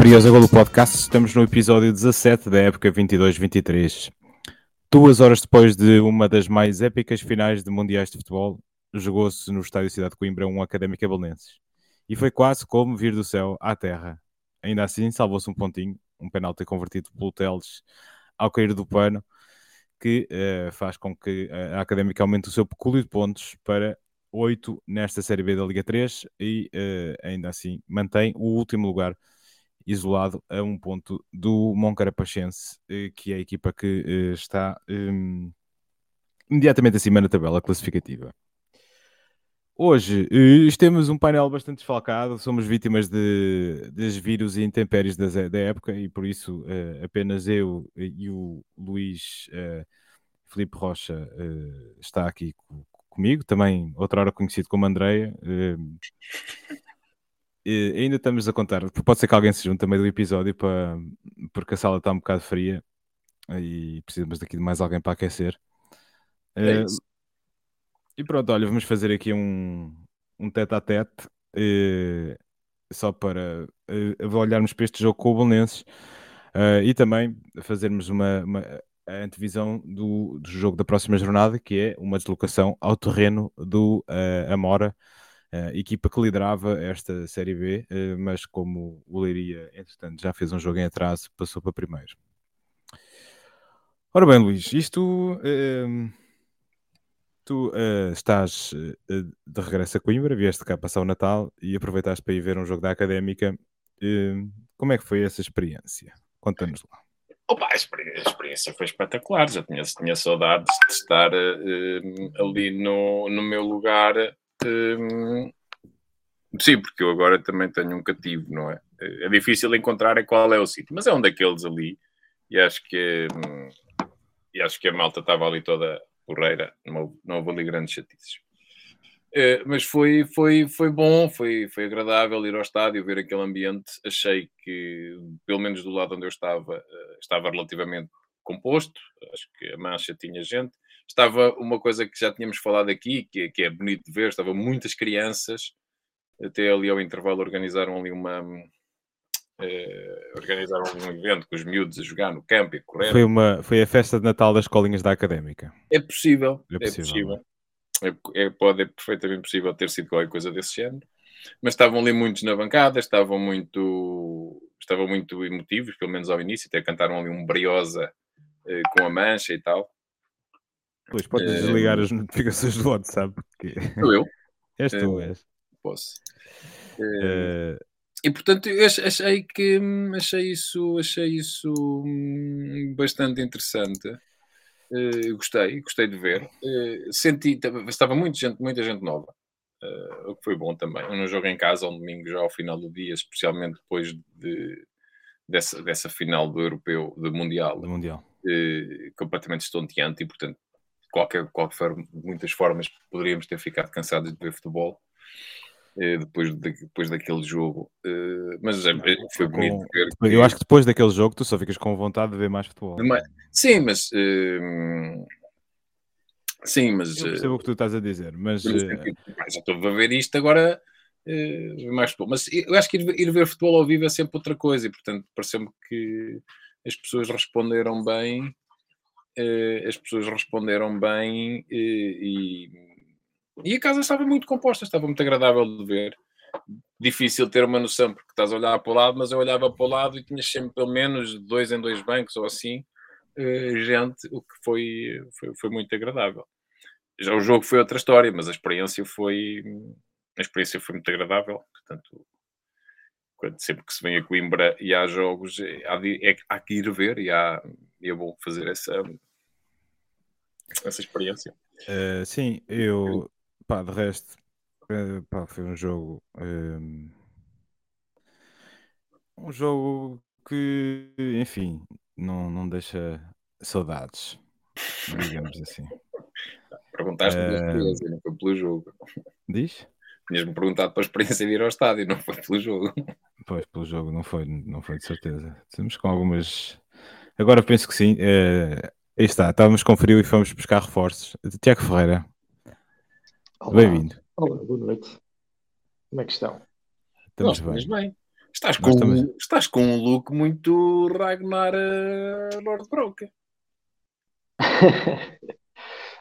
Briosa Golo Podcast, estamos no episódio 17 da época 22-23. Duas horas depois de uma das mais épicas finais de mundiais de futebol, jogou-se no Estádio Cidade de Coimbra um Académica Belenenses. E foi quase como vir do céu à terra. Ainda assim, salvou-se um pontinho, um penalti convertido pelo Teles ao cair do pano, que uh, faz com que a Académica aumente o seu pecúlio de pontos para 8 nesta Série B da Liga 3 e uh, ainda assim mantém o último lugar isolado a um ponto do Moncarapachense, uh, que é a equipa que está um, imediatamente acima na tabela classificativa. Hoje temos um painel bastante desfalcado, somos vítimas de, dos vírus e intempéries da, da época e por isso uh, apenas eu e o Luís uh, Felipe Rocha uh, está aqui comigo, também outra hora conhecido como Andreia. Ainda estamos a contar, pode ser que alguém se junte também do episódio para, porque a sala está um bocado fria e precisamos daqui de mais alguém para aquecer. É isso. E pronto, olha, vamos fazer aqui um, um tete a tete eh, só para eh, olharmos para este jogo com o Bolonenses uh, e também fazermos uma, uma a antevisão do, do, jogo da próxima jornada, que é uma deslocação ao terreno do uh, Amora, uh, equipa que liderava esta Série B, uh, mas como o Leiria, entretanto, já fez um jogo em atraso, passou para primeiro. Ora bem, Luís, isto tu uh, estás uh, de regresso a Coimbra, vieste cá passar o Natal e aproveitaste para ir ver um jogo da Académica. Uh, como é que foi essa experiência? Conta-nos lá. Opa, a experiência foi espetacular. Já tinha, tinha saudades de estar ali no, no meu lugar. Sim, porque eu agora também tenho um cativo, não é? É difícil encontrar qual é o sítio, mas é um daqueles ali. E acho que, hum, e acho que a malta estava ali toda porreira, não não houve ali grandes chatices. Uh, mas foi, foi, foi bom, foi, foi agradável ir ao estádio, ver aquele ambiente. Achei que, pelo menos do lado onde eu estava, uh, estava relativamente composto. Acho que a mancha tinha gente. Estava uma coisa que já tínhamos falado aqui, que, que é bonito de ver, estavam muitas crianças. Até ali ao intervalo organizaram ali uma, Uh, organizaram um evento com os miúdos a jogar no campo e correr. Foi, uma, foi a festa de Natal das escolinhas da Académica. É possível, é, é possível. É, possível. É, é, pode, é perfeitamente possível ter sido qualquer coisa desse género. Mas estavam ali muitos na bancada, estavam muito, estavam muito emotivos, pelo menos ao início, até cantaram ali um briosa uh, com a mancha e tal. Pois, podes uh, desligar as notificações do WhatsApp. Porque... Sou eu? És tu, és. Posso. Uh, e portanto eu achei que achei isso achei isso hum, bastante interessante uh, gostei gostei de ver uh, senti estava muita gente muita gente nova uh, o que foi bom também um jogo em casa um domingo já ao final do dia especialmente depois de dessa, dessa final do europeu do mundial do mundial completamente estonteante e portanto qualquer qualquer muitas formas poderíamos ter ficado cansados de ver futebol eh, depois, de, depois daquele jogo. Uh, mas é, foi bonito ver. Que... Eu acho que depois daquele jogo tu só ficas com vontade de ver mais futebol. Sim, mas. Uh... Sim, mas. Eu percebo o que tu estás a dizer, mas. mas já estou a ver isto agora. mais futebol. Mas eu acho que ir, ir ver futebol ao vivo é sempre outra coisa e, portanto, pareceu-me que as pessoas responderam bem. As pessoas responderam bem e e a casa estava muito composta, estava muito agradável de ver. Difícil ter uma noção porque estás a olhar para o lado, mas eu olhava para o lado e tinha sempre pelo menos dois em dois bancos ou assim, uh, gente, o que foi, foi, foi, muito agradável. Já o jogo foi outra história, mas a experiência foi a experiência foi muito agradável. Portanto, quando, sempre que se vem a Coimbra e há jogos, há, é, há que ir ver e, há, e é bom fazer essa, essa experiência. Uh, sim, eu Pá, de resto, uh, pá, foi um jogo. Um, eh, um jogo que, enfim, não, não deixa saudades, digamos assim. Perguntaste-me uh, experiência, não foi pelo jogo. Diz? Tinhas-me perguntado para a experiência de ir ao estádio, não foi pelo jogo. Pois, pelo jogo, não foi, não foi de certeza. Estamos com algumas. Agora penso que sim. Aí está, estávamos com frio e fomos buscar reforços. Tiago Ferreira, Bem-vindo. Olá, boa noite. Como é que estão? Estamos bem. bem. Estás com, estamos... estás com um look muito Ragnar uh, Lord Broca.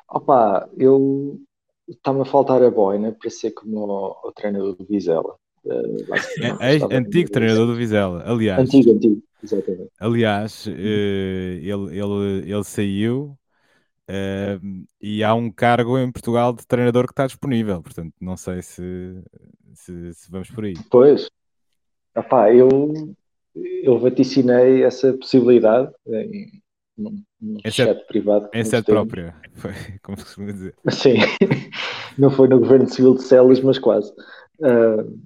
Opa, eu está-me a faltar a boina para ser como o, o treinador do Vizela. Uh, é, antigo treinador do Vizela, aliás. Antigo, antigo, exatamente. Aliás, uh, ele, ele, ele saiu uh, e há um cargo em Portugal de treinador que está disponível, portanto, não sei se, se, se vamos por aí. Pois, Epá, eu, eu vaticinei essa possibilidade em, num, chat privado. Em sede própria, foi como se costuma dizer. Sim, não foi no Governo Civil de Celas, mas quase. Uh,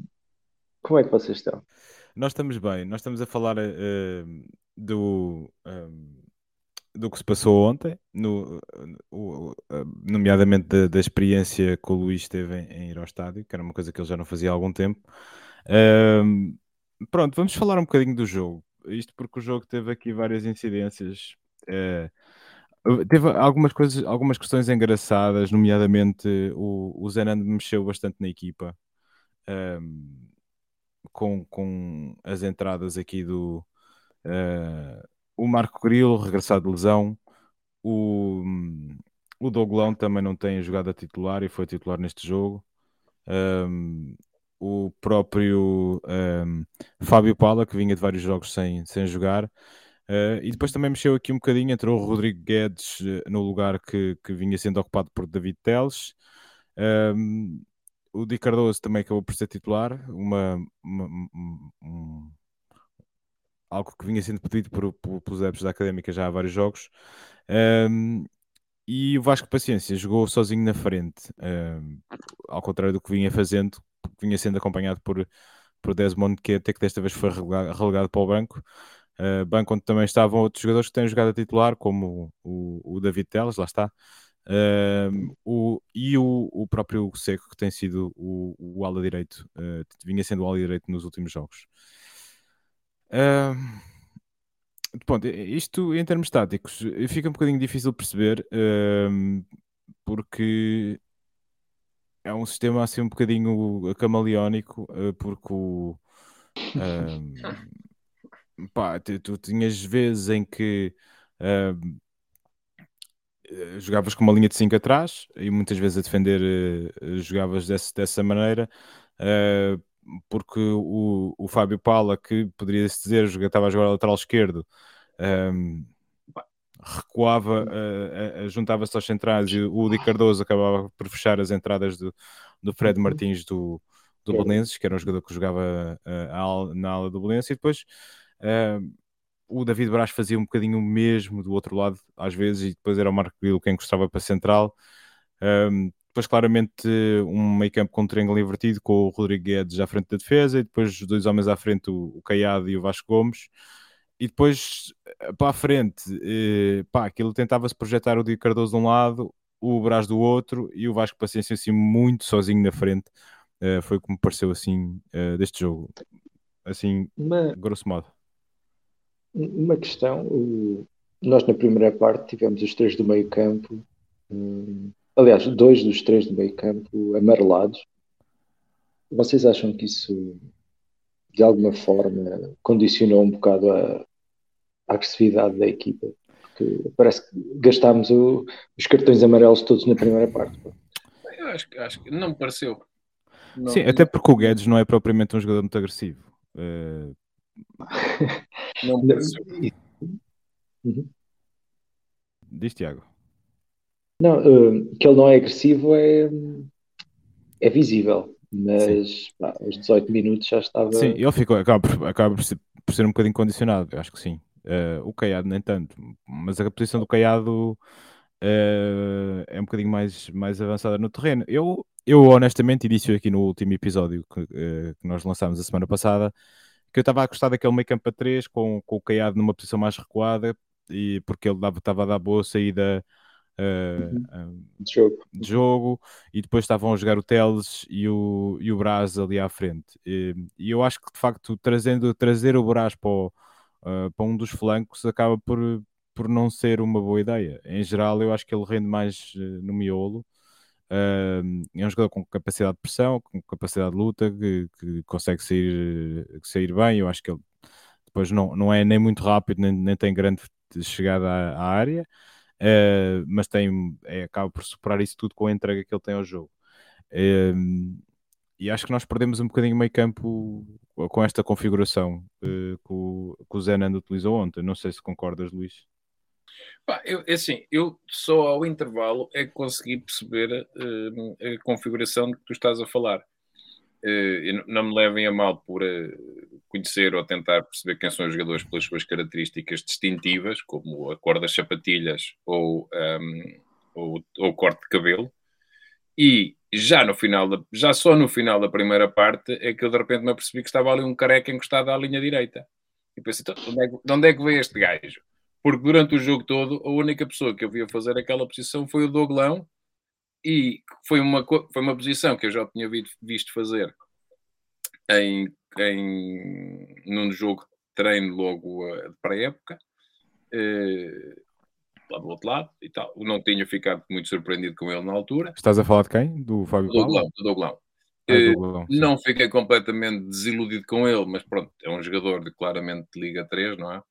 como é que vocês estão? Nós estamos bem, nós estamos a falar uh, do, um, do que se passou ontem, no, uh, nomeadamente da, da, experiência que o Luís teve em, em, ir ao estádio, que era uma coisa que ele já não fazia há algum tempo. pronto, vamos falar um bocadinho do jogo. Isto porque o jogo teve aqui várias incidências. Teve algumas coisas, algumas questões engraçadas, nomeadamente o, o Zenando mexeu bastante na equipa. Um, com, com as entradas aqui do uh, o Marco Grilo, regressado de lesão, o, o Douglão também não tem jogado a titular e foi titular neste jogo. Um, o próprio um, Fábio Pala, que vinha de vários jogos sem, sem jogar. Uh, e depois também mexeu aqui um bocadinho, entrou o Rodrigo Guedes uh, no lugar que, que vinha sendo ocupado por David Teles. Um, o Di Cardoso também acabou por ser titular, uma, uma um, algo que vinha sendo pedido por, por, pelos adeptos da Académica já há vários jogos. Um, e o Vasco Paciência jogou sozinho na frente, um, ao contrário do que vinha fazendo, vinha sendo acompanhado por, por Desmond Queta, que desta vez foi relegado, relegado para o banco. Uh, banco onde também estavam outros jogadores que têm jogado a titular, como o, o David Teles, lá está, Uh, o, e o, o, próprio Seco, que tem sido o, o ala direito, uh, vinha sendo o ala direito nos últimos jogos. Uh, isto em termos táticos fica um bocadinho difícil perceber, porque é um sistema assim um bocadinho camaleónico, uh, porque o. pá, tu, tu, tinhas vezes em que eh, jogavas com uma linha de 5 atrás e muitas vezes a defender uh, jogavas desse, dessa maneira, uh, porque o, o Fábio Pala, que poderia-se dizer, estava a jogar lateral esquerdo, um, ehm, recuava, uh, juntava-se aos centrais e o Di Cardoso acabava por fechar as entradas do, do Fred uhum. Martins do, do Belenenses, que era um jogador que jogava na ala do Belenenses, e depois o David Braz fazia um bocadinho o mesmo do outro lado, às vezes, e depois era o Marco Grilo quem encostava para a central. Um, depois, claramente, um meio campo com um triângulo invertido, com o Rodrigo Guedes à frente da defesa, e depois os dois homens à frente, o, o Caiado e o Vasco Gomes. E depois, eh, para a frente, eh, pá, aquilo tentava-se projetar o Di Cardoso de um lado, o Braz do outro, e o Vasco Paciência assim muito sozinho na frente. Uh, foi como me pareceu assim uh, deste jogo. Assim, Mas... grosso modo. Uma questão, nós na primeira parte tivemos os três do meio campo, hum, aliás, dois dos três do meio campo amarelados. Vocês acham que isso de alguma forma condicionou um bocado a, a agressividade da equipa? Porque parece que gastámos o, os cartões amarelos todos na primeira parte. Eu acho, acho que não me pareceu. Não, Sim, até porque o Guedes não é propriamente um jogador muito agressivo. Uh, não uhum. Diz, Tiago. Não, uh, que ele não é agressivo é, é visível, mas pá, aos 18 minutos já estava. Sim, ele ficou, acaba, por, acaba por, ser, por ser um bocadinho condicionado, acho que sim. Uh, o Caiado nem tanto, mas a posição do Caiado uh, é um bocadinho mais, mais avançada no terreno. Eu, eu honestamente, início aqui no último episódio que, que nós lançámos a semana passada, que eu estava a gostar daquele meio campo a 3 com, com o Caiado numa posição mais recuada e porque ele estava a dar boa saída uh, de, jogo. de, jogo. e depois estavam a jogar o Teles e o, e o Brás ali à frente e, e eu acho que de facto trazendo, trazer o Brás para, o, uh, para um dos flancos acaba por, por não ser uma boa ideia em geral eu acho que ele rende mais no miolo é um jogador com capacidade de pressão, com capacidade de luta, que, que consegue sair, sair bem. Eu acho que ele depois não, não é nem muito rápido, nem, nem tem grande chegada à, à área, uh, mas tem, é, acaba por superar isso tudo com a entrega que ele tem ao jogo. Uh, e acho que nós perdemos um bocadinho meio campo com esta configuração uh, que, o, que o Zé Nando utilizou ontem. Não sei se concordas, Luís. Eu, é assim, eu só ao intervalo é que consegui perceber uh, a configuração de que tu estás a falar. Uh, não me levem a mal por uh, conhecer ou tentar perceber quem são os jogadores pelas suas características distintivas, como a cor das sapatilhas ou, um, ehm, ou, ou o corte de cabelo. E já no final, da, já só no final da primeira parte é que eu de repente me apercebi que estava ali um careca encostado à linha direita. E pensei, então, de onde, é, de onde é que veio este gajo? Porque durante o jogo todo, a única pessoa que eu via fazer aquela posição foi o Douglão, e foi uma, foi uma posição que eu já tinha visto fazer em, em, num jogo de treino logo uh, para a época, uh, lá do outro lado e tal. Não tinha ficado muito surpreendido com ele na altura. Estás a falar de quem? Do Fábio do Douglão, do Douglão. Ah, uh, não fiquei completamente desiludido com ele, mas pronto, é um jogador de claramente de Liga 3, não é?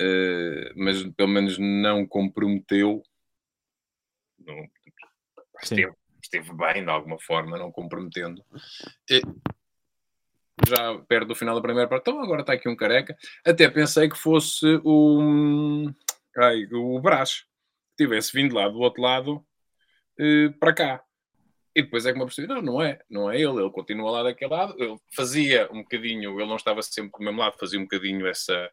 Uh, mas pelo menos não comprometeu. Não, esteve, esteve, bem de alguma forma, não comprometendo. E, já perto do final da primeira parte, então agora está aqui um careca. Até pensei que fosse o, ai, o Brás, que tivesse vindo lá do outro lado uh, para cá. E depois é que me apercebi, não, não é, não é ele, ele continua lá daquele lado, ele fazia um bocadinho, ele não estava sempre do mesmo lado, fazia um bocadinho essa, eh,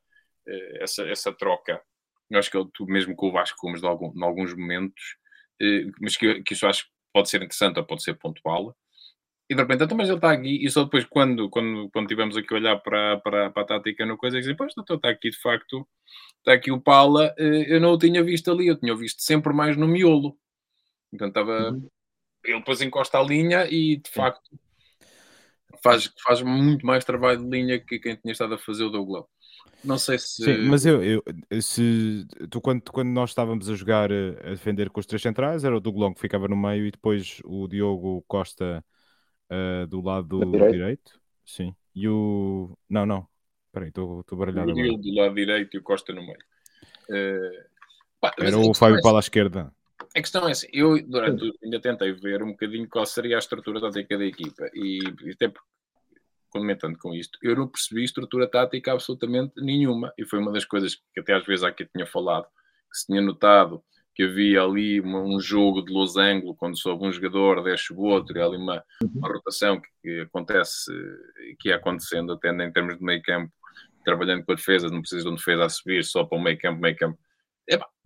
essa, essa troca. Eu acho que ele, mesmo com o Vasco Gomes, de algum, alguns momentos, eh, mas que, que isso acho que pode ser interessante ou pode ser pontual. E de repente, então, mas ele está aqui, e só depois, quando, quando, quando tivemos aqui a olhar para, para, para a tática no coisa, dizem, pois, então está aqui de facto, está aqui o Paula, eh, eu não o tinha visto ali, eu tinha visto sempre mais no miolo. Então estava. Uhum. Ele depois encosta a linha e de facto faz, faz muito mais trabalho de linha que quem tinha estado a fazer o Douglas. Não sei se. Sim, mas eu, eu se tu, quando, quando nós estávamos a jogar eh, a defender com os três centrais, era o Douglon que ficava no meio e depois o Diogo Costa uh, do lado direito. direito. Sim. E o. Não, não. Espera aí, estou baralhado. O Diogo do lado direito e o Costa no meio. Uh, pá, era o Fábio é para a esquerda. A questão é assim, eu durante ainda tentei ver um bocadinho qual seria a estrutura tática da equipa e até porque comentando com isto, eu não percebi estrutura tática absolutamente nenhuma. E foi uma das coisas que até às vezes aqui tinha falado, que se tinha notado que havia ali uma, um jogo de losango, quando sobe um jogador, deixa o outro, e ali uma, uma rotação que, que, acontece, que ia acontecendo até em termos de meio campo, trabalhando com a defesa, não precisa de um defesa a subir só para o meio campo, meio campo.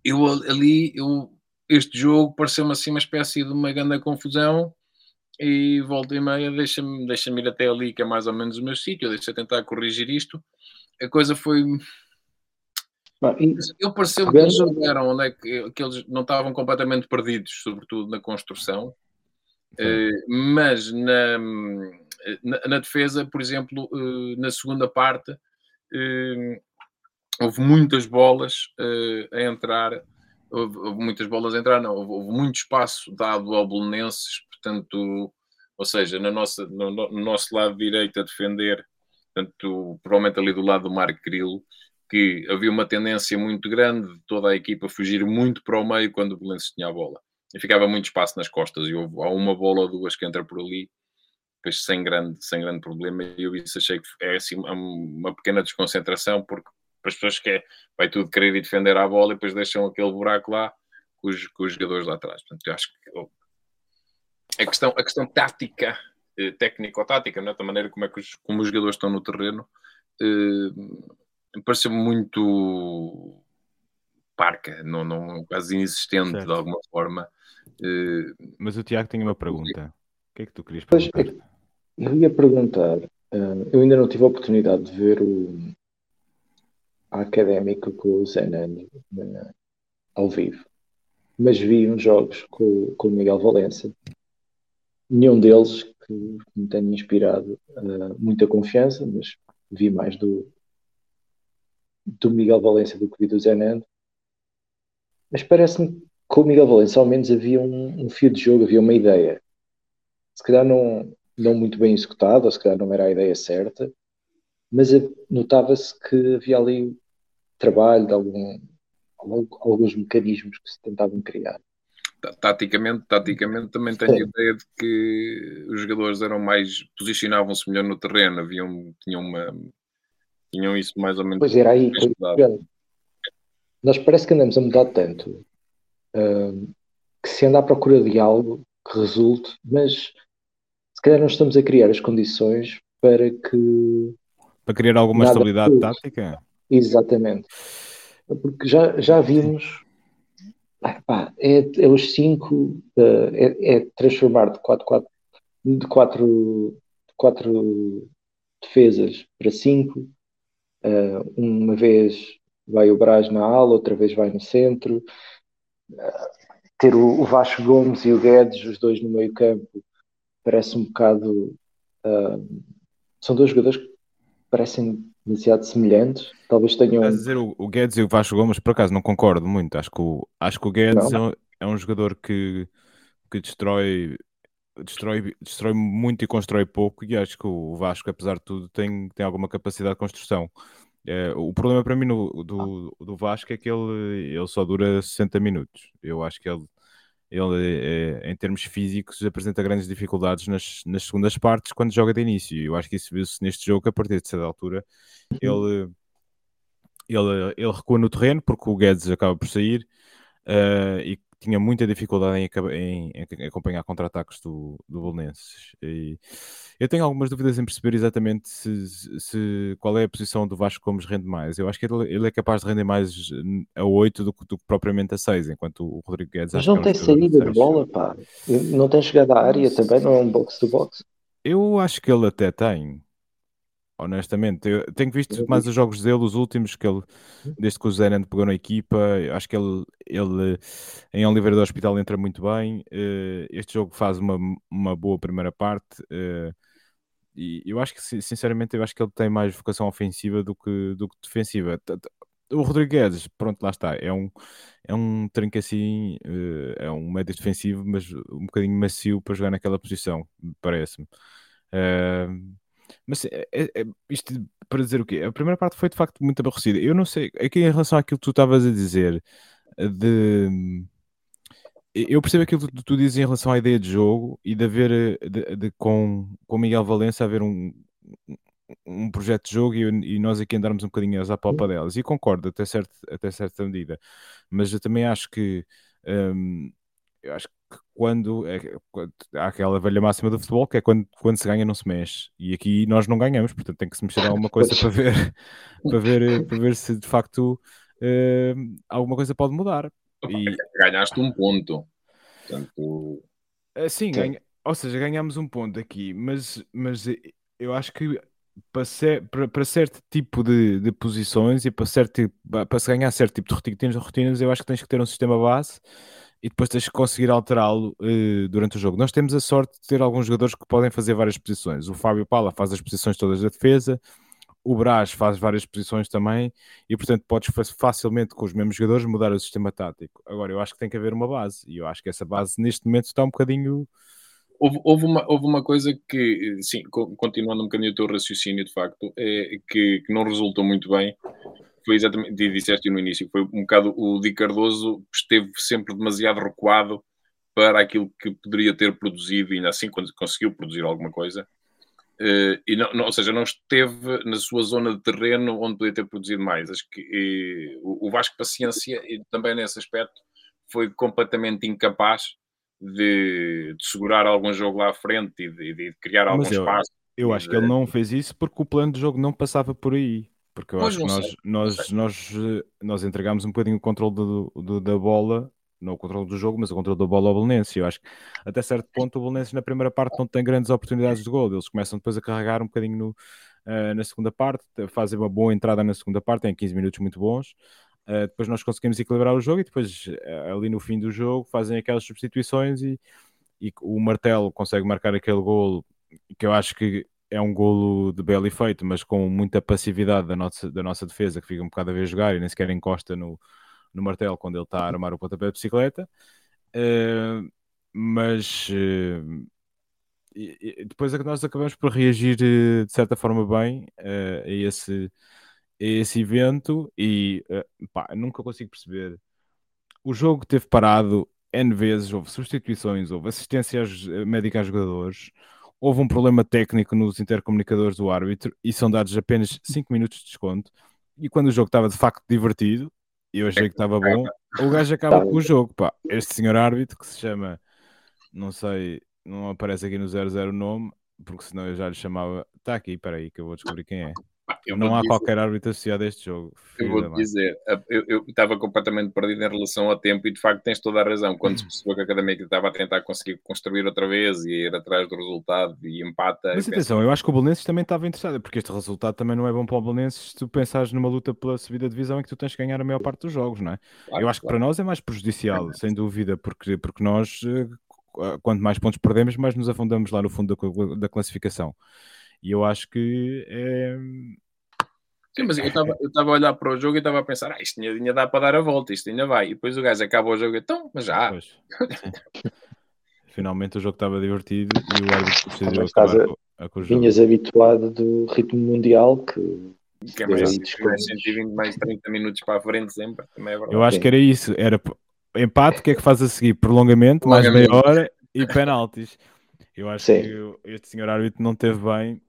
eu ali, eu, este jogo pareceu-me assim uma espécie de uma grande confusão e volta e meia deixa-me deixa ir até ali, que é mais ou menos o meu sítio, deixa tentar corrigir isto. A coisa foi. Eu pareceu que eles souberam onde é que, que, eles não estavam completamente perdidos, sobretudo na construção, uh, mas na, na, na, defesa, por exemplo, uh, na segunda parte, uh, houve muitas bolas a entrar, houve, muitas bolas a entrar, não, houve, houve muito espaço dado ao Bolonenses portanto, ou seja, na nossa, no, no, nosso lado direito a defender, portanto, provavelmente ali do lado do Marco Grilo, que havia uma tendência muito grande de toda a equipa fugir muito para o meio quando o Belenenses tinha a bola. E ficava muito espaço nas costas, e houve, há uma bola ou duas que entra por ali, depois sem grande, sem grande problema, e eu isso achei que é assim uma pequena desconcentração, porque para as pessoas que é, vai tudo querer ir defender a bola e depois deixam aquele buraco lá com os, com os jogadores lá atrás. Portanto, eu acho que a questão, a questão tática, eh, técnico-tática, né, da maneira como, é que os, como os jogadores estão no terreno, eh, pareceu muito parca, não, não, quase inexistente certo. de alguma forma. Eh, Mas o Tiago tem uma pergunta. O que é que tu querias perguntar? Pois, eu ia perguntar, uh, eu ainda não tive a oportunidade de ver o, a académica com o Zenan uh, ao vivo, mas vi uns jogos com, com o Miguel Valença nenhum deles que me tenha inspirado uh, muita confiança, mas vi mais do, do Miguel Valência do que vi do Zenando. Mas parece-me que com o Miguel Valença ao menos havia um, um, fio de jogo, havia uma ideia. Se calhar não, não muito bem executada, ou se calhar não era a ideia certa, mas notava-se que havia ali trabalho de algum, alguns mecanismos que se tentavam criar. Taticamente, taticamente também tenho a ideia de que os jogadores eram mais posicionavam-se melhor no terreno, haviam, tinham uma tinham isso mais ou menos. Pois era aí. Nós parece que andamos a mudar tanto uh, que se anda à procura de algo que resulte, mas se calhar não estamos a criar as condições para que. Para criar alguma estabilidade tática? Exatamente. Porque já, já vimos. Pá, é, é os 5, uh, é, é, transformar de 4 quatro, de quatro, quatro defesas para 5. Uh, uma vez vai o Braz na ala, outra vez vai no centro. Uh, ter o, o, Vasco Gomes e o Guedes, os dois no meio campo, parece um bocado. Uh, são dois jogadores que parecem demasiado semelhantes. Talvez tenham. Estás a dizer o, o Guedes e o Vasco Gomes, por acaso não concordo muito. Acho que o, acho que o Guedes é um, é um, jogador que, que destrói, destrói, destrói muito e constrói pouco. E acho que o Vasco, apesar de tudo, tem, tem alguma capacidade de construção. É, o problema para mim no, do, do Vasco é que ele, ele só dura 60 minutos. Eu acho que ele, ele é, em termos físicos, apresenta grandes dificuldades nas, nas segundas partes quando joga de início. Eu acho que isso viu-se neste jogo, a partir de certa altura, ele, ele, ele recua no terreno porque o Guedes acaba por sair uh, e tinha muita dificuldade em, em, em acompanhar contra-ataques do, do Bolonenses. E eu tenho algumas dúvidas em perceber exatamente se, se, qual é a posição do Vasco Gomes rende mais. Eu acho que ele, ele é capaz de render mais a 8 do, do que propriamente a 6, enquanto o Rodrigo Guedes... Mas não é tem saída de bola, pá. Não tem chegada à área também, não é um box-to-box. Eu acho que ele até tem honestamente. Eu tenho visto mais os jogos dele, os últimos, que ele, desde que o Zenand pegou na equipa, acho que ele, ele em Oliveira do Hospital entra muito bem. Uh, este jogo faz uma, uma boa primeira parte. Uh, e eu acho que, sinceramente, eu acho que ele tem mais vocação ofensiva do que, do que defensiva. O Rodrigo Guedes, pronto, lá está, é um, é um trinco assim, uh, é um médio defensivo, mas um bocadinho macio para jogar naquela posição, parece-me. Uh, mas é, é, é, isto para dizer o quê? A primeira parte foi de facto muito aborrecida. Eu não sei, aqui em relação àquilo que tu estavas a dizer, de. Eu percebo aquilo que tu dizes em relação à ideia de jogo e de haver de, de, com, com Miguel Valença haver um, um projeto de jogo e, e, nós aqui andarmos um bocadinho a palpa delas. E concordo até, certo, até certa medida. Mas eu também acho que um, eu acho que quando, é, há aquela velha máxima do futebol que é quando, quando se ganha não se mexe e aqui nós não ganhamos, portanto tem que se mexer alguma coisa para ver, para ver, para ver se de facto uh, alguma coisa pode mudar. E... Ganhaste um ponto. Portanto... Uh, sim, ganha... ou seja, ganhamos um ponto aqui, mas, mas eu acho que para, ser, para, para certo tipo de, de posições e para, certo, para se ganhar certo tipo de rotinas, eu acho que tens que ter um sistema base e depois tens que conseguir alterá-lo uh, durante o jogo. Nós temos a sorte de ter alguns jogadores que podem fazer várias posições. O Fábio Pala faz as posições todas da defesa, o Brás faz várias posições também, e portanto podes facilmente com os mesmos jogadores mudar o sistema tático. Agora, eu acho que tem que haver uma base, e eu acho que essa base neste momento está um bocadinho. Houve, houve, uma, houve uma coisa que, sim, continuando um bocadinho o teu raciocínio de facto, é, que, que não resultou muito bem, foi exatamente, disseste no início, foi um bocado o Di Cardoso esteve sempre demasiado recuado para aquilo que poderia ter produzido, e ainda assim quando conseguiu produzir alguma coisa, uh, e não, não, ou seja, não esteve na sua zona de terreno onde podia ter produzido mais. Acho que e, o, o Vasco Paciência, e também nesse aspecto, foi completamente incapaz de, de segurar algum jogo lá à frente e de, de criar algum eu, espaço. Eu acho que ele não fez isso porque o plano de jogo não passava por aí. Porque eu pois acho que nós, nós, nós, eh, nós entregámos um bocadinho o controle do, do, da bola, não o controle do jogo, mas o controle da bola ao Belenense. Eu acho que até certo ponto o Belenense na primeira parte não tem grandes oportunidades de gol. Eles começam depois a carregar um bocadinho no, uh, na segunda parte, fazem uma boa entrada na segunda parte, em 15 minutos muito bons. Uh, depois nós conseguimos equilibrar o jogo e depois ali no fim do jogo fazem aquelas substituições e, e o Martelo consegue marcar aquele golo que eu acho que é um golo de belo efeito, mas com muita passividade da nossa, da nossa defesa, que fica um bocado a ver jogar e nem sequer encosta no, no martelo quando ele está a armar o pontapé de bicicleta. Uh, mas uh, e, e depois é que nós acabamos por reagir de certa forma bem a, esse, a esse evento e pá, nunca consigo perceber. O jogo teve parado N vezes, houve substituições, houve assistências médicas aos jogadores, houve um problema técnico nos intercomunicadores do árbitro e são dados apenas 5 minutos de desconto. E quando o jogo estava de facto divertido, e eu achei que estava bom, o gajo acaba com o jogo. Pá. Este senhor árbitro que se chama, não sei, não aparece aqui no 00 o nome, porque senão eu já lhe chamava. Está aqui, espera aí que eu vou descobrir quem é. Eu não há dizer, qualquer árbitro associado a este jogo. Eu vou dizer, eu, estava completamente perdido em relação ao tempo e de facto tens toda a razão. Quando se percebeu que a Académica estava a tentar conseguir construir outra vez e ir atrás do resultado e empata. Mas atenção, penso... eu acho que o Belenenses também estava interessado, porque este resultado também não é bom para o Belenenses se tu pensares numa luta pela subida de divisão em que tu tens que ganhar a maior parte dos jogos, não é? Claro, eu acho claro. que para nós é mais prejudicial, é sem dúvida, porque, porque nós, eh, quanto mais pontos perdemos, mais nos afundamos lá no fundo da, da classificação. E eu acho que é, Sim, mas eu estava eu a olhar para o jogo e estava a pensar, ah, isto ainda dá para dar a volta, isto ainda vai. E depois o gajo acaba o jogo e então, mas já. Finalmente o jogo estava divertido e o árbitro decidiu acabar a, com o jogo. Vinhas habituado do ritmo mundial que que é mais, mais 120, mais 30 minutos para a frente sempre, também é verdade. Eu acho que era isso, era empate, o que é que faz a seguir? Prolongamento, mais meia hora e penaltis. Eu acho Sim. que este senhor árbitro não teve bem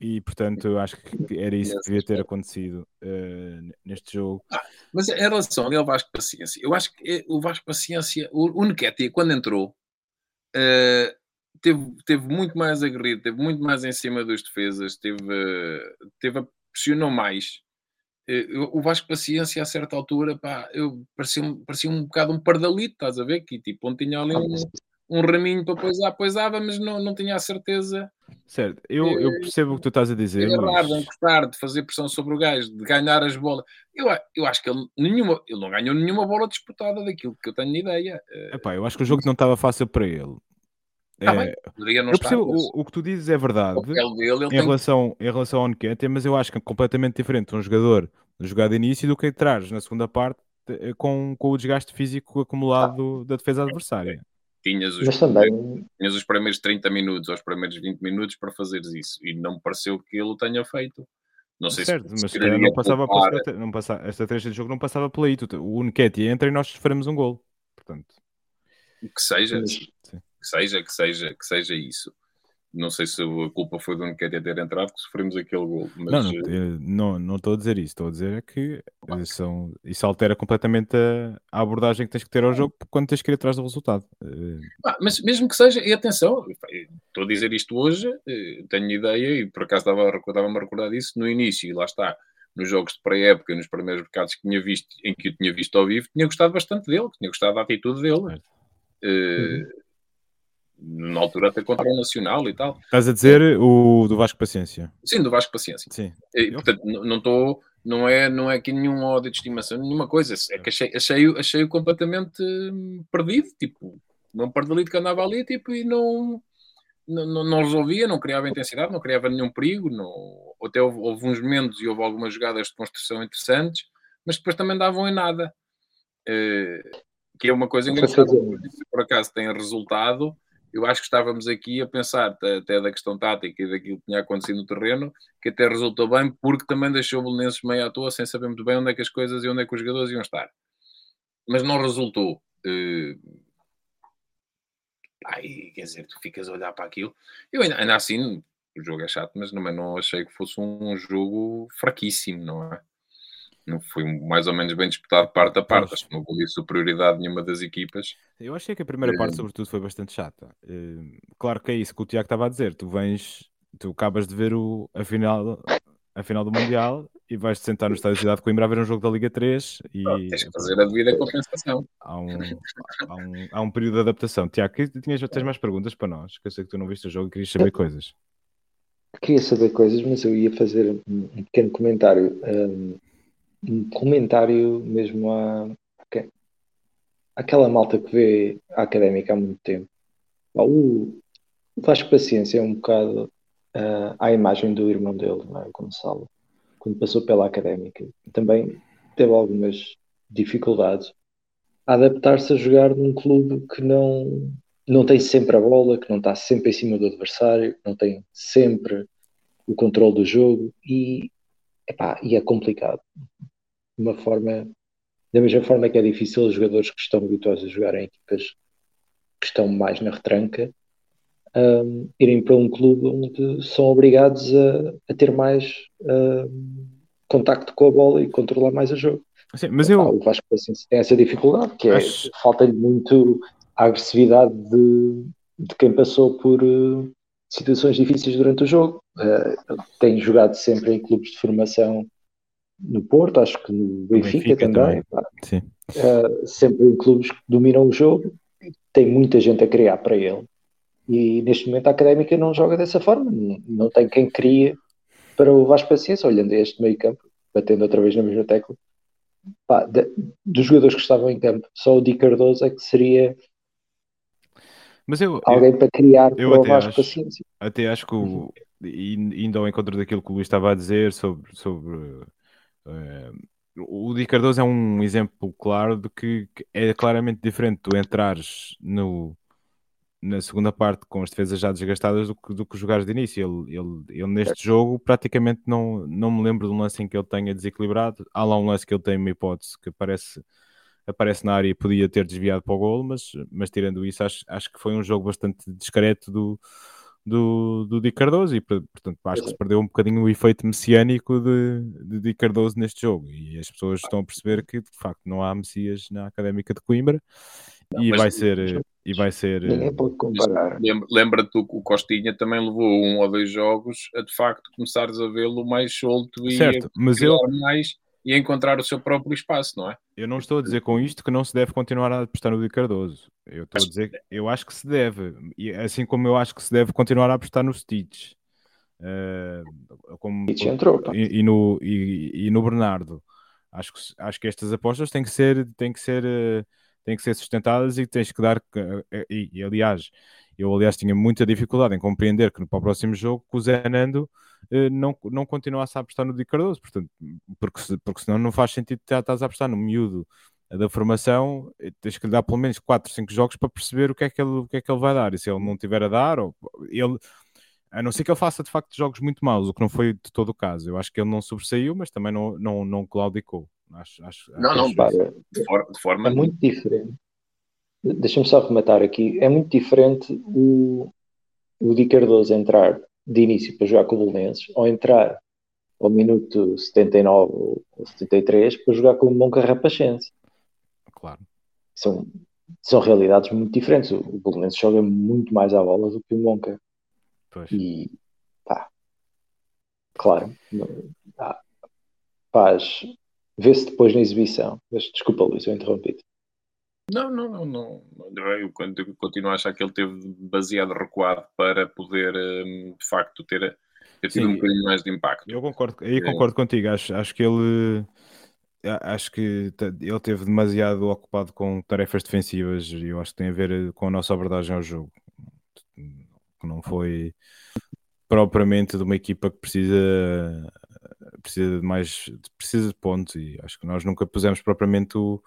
e portanto eu acho que era isso que devia ter acontecido uh, neste jogo. Ah, mas em relação ao Vasco Paciência, eu acho que o Vasco Paciência, o, o quando entrou, uh, teve, teve muito mais aguerrido, teve muito mais em cima dos defesas, teve, teve pressionou mais. Uh, o Vasco Paciência, a certa altura, pá, eu parecia, parecia um bocado um pardalito, estás a ver? Que tipo, onde tinha ali um, um raminho para poisar, poisava, mas não, não tinha a certeza. Certo, eu, eu eh, percebo o que tu estás a dizer. Agarrar, mas... de encostar, de fazer pressão sobre o gajo, de ganhar as bolas. Eu, eu acho que ele, nenhuma, ele não ganhou nenhuma bola disputada daquilo que eu tenho ideia. Eh, Epá, eu acho que o jogo não estava fácil para ele. Tá é, eu percebo, o, o, que tu dizes é verdade em, tem... relação, em relação ao Nketiah, mas eu acho que é completamente diferente um jogador jogar de início do que traz na segunda parte com, com o desgaste físico acumulado ah. da defesa adversária tinhas os, também... tinhas os primeiros 30 minutos ou os primeiros 20 minutos para fazeres isso e não me pareceu que ele o tenha feito. Não sei certo, se, mas se não passava poupar... não passava, esta trecha de jogo não passava por aí. O Unquete entra e nós sofremos um gol. Portanto, que seja, que seja, que seja, que seja isso. Não sei se a culpa foi do Nketiah ter entrado que sofremos aquele gol. Mas... Não, não, eh, não, não estou a dizer isso. Estou a dizer é que eh, são, isso altera completamente a, a, abordagem que tens que ter ao jogo quando tens que ir atrás do resultado. Eh, ah, mas mesmo que seja, e atenção, estou a dizer isto hoje, tenho ideia e por acaso estava-me estava a recordar disso no início, e lá está nos jogos de pré-época, nos primeiros mercados que tinha visto, em que eu tinha visto ao vivo, tinha gostado bastante dele, tinha gostado da atitude dele. Uh, uhum na altura até contra o Nacional e tal. Estás a dizer o do Vasco Paciência? Sim, do Vasco Paciência. Sim. E, portanto, não estou, não é, não é aqui nenhum ódio de estimação, nenhuma coisa. É que achei, achei, achei completamente hum, perdido, tipo, não perdalito que andava ali, tipo, e não, não, não, resolvia, não criava intensidade, não criava nenhum perigo, não, até houve, houve uns momentos e houve algumas jogadas de construção interessantes, mas depois também davam em nada. Uh, que é uma coisa engraçada, se por acaso tem resultado, eu acho que estávamos aqui a pensar até da questão tática e daquilo que tinha acontecido no terreno, que até resultou bem, porque também deixou o Belenenses meio à toa, sem saber muito bem onde é que as coisas e onde é que os jogadores iam estar. Mas não resultou. Uh... Ai, quer dizer, tu ficas a olhar para aquilo. Eu ainda, ainda assim, o jogo é chato, mas também não achei que fosse um jogo fraquíssimo, não é? Não foi mais ou menos bem disputado parte a parte. Acho que não houve superioridade nenhuma das equipas. Eu achei que a primeira parte, sobretudo, foi bastante chata. Uh, claro que é isso que o Tiago estava a dizer. Tu vens, tu acabas de ver o, a, final, a final do Mundial e vais-te sentar no Estádio Cidade de Coimbra a ver um jogo da Liga 3 e Não, tens que fazer a devida compensação. Há um, há um, há um período de adaptação. Tiago, tinhas, tens mais perguntas para nós? Que eu sei que tu não viste o jogo e querias saber coisas. Queria saber coisas, mas eu ia fazer um pequeno comentário. Um, um comentário mesmo a aquela malta que vê a académica há muito tempo. O, Vasco Paciência é um bocado uh, à imagem do irmão dele, não é? Gonçalo, quando passou pela académica. Também teve algumas dificuldades a adaptar-se a jogar num clube que não, não tem sempre a bola, que não está sempre em cima do adversário, que não tem sempre o controle do jogo e, epá, e é complicado. De uma forma, da mesma forma que é difícil os jogadores que estão habituados a jogar em equipas que estão mais na retranca um, irem para um clube onde são obrigados a, a ter mais um, contacto com a bola e controlar mais o jogo. Sim, mas eu... o Vasco assim, tem essa dificuldade, que é Acho... falta-lhe muito a agressividade de, de quem passou por uh, situações difíceis durante o jogo. Uh, tem jogado sempre em clubes de formação no Porto, acho que no Benfica, Benfica também. também. Uh, sempre em clubes que dominam o jogo, tem muita gente a criar para ele. E neste momento a académica não joga dessa forma, não, não tem quem cria para o Vasco Paciência, olhando este meio campo, batendo outra vez na mesma tecla. Pá, de, dos jogadores que estavam em campo, só o Di Cardoso é que seria mas eu, alguém eu, para criar eu Vasco acho, Paciência. Até acho que, o, indo ao encontro daquilo que o Luís estava a dizer sobre, sobre uh, o Di Cardoso é um exemplo claro de que é claramente diferente tu entrares no, na segunda parte com as defesas já desgastadas do que, do que jogares de início. Ele, ele, ele neste jogo praticamente não, não me lembro de um lance em que ele tenha desequilibrado. Há lá um lance que ele tem uma hipótese que aparece, aparece na área e podia ter desviado para o golo, mas, mas tirando isso, acho, acho que foi um jogo bastante discreto do, do, do Di Cardoso e portanto acho que se perdeu um bocadinho o efeito messiânico de, de Di Cardoso neste jogo e as pessoas estão a perceber que de facto não há Messias na Académica de Coimbra não, e, vai ser, e vai ser. Ninguém pode comparar. Lembra-te que o Costinha também levou um ou dois jogos a de facto começares a vê-lo mais solto e certo, mas eu... mais e encontrar o seu próprio espaço, não é? Eu não estou a dizer com isto que não se deve continuar a apostar no Di Cardoso. Eu estou a dizer que eu acho que se deve, e assim como eu acho que se deve continuar a apostar no Stitch. Uh, como, entrou, e, e, no, e, e, no Bernardo. Acho que, acho que estas apostas têm que ser, têm que ser uh, têm que ser sustentadas e tens que dar. E, e, aliás, eu aliás tinha muita dificuldade em compreender que para o próximo jogo que o Zé Nando eh, não, não continuasse a apostar no Di Cardoso, portanto, porque, porque senão não faz sentido estar a apostar no miúdo da formação, eh, tens que lhe dar pelo menos 4, 5 jogos para perceber o que é que ele, o que é que ele vai dar. E se ele não tiver a dar, ou, ele, a não ser que ele faça de facto jogos muito maus, o que não foi de todo o caso. Eu acho que ele não sobressaiu, mas também não, não, não claudicou. Acho, acho, não, não, para. De forma, de forma... É muito diferente. Deixa-me só rematar aqui. É muito diferente o, o Di Cardoso entrar de início para jogar com o Belenenses ou entrar ao minuto 79 ou 73 para jogar com o Monca Rapachense. Claro. São, são realidades muito diferentes. O, o Belenenses joga muito mais à bola do que o Monca. Pois. E pá, claro, faz Vê-se depois na exibição. Mas desculpa, Luís, eu interrompi-te. Não, não, não, não. Eu continuo a achar que ele teve baseado recuado para poder, hum, de facto, ter, ter tido Sim, um bocadinho mais de impacto. Eu concordo, aí concordo contigo. Acho, acho que ele acho que ele teve demasiado ocupado com tarefas defensivas e eu acho que tem a ver eh, com a nossa abordagem ao jogo. Que não foi propriamente de uma equipa que precisa precisa de mais precisa de pontos e acho que nós nunca pusemos propriamente o,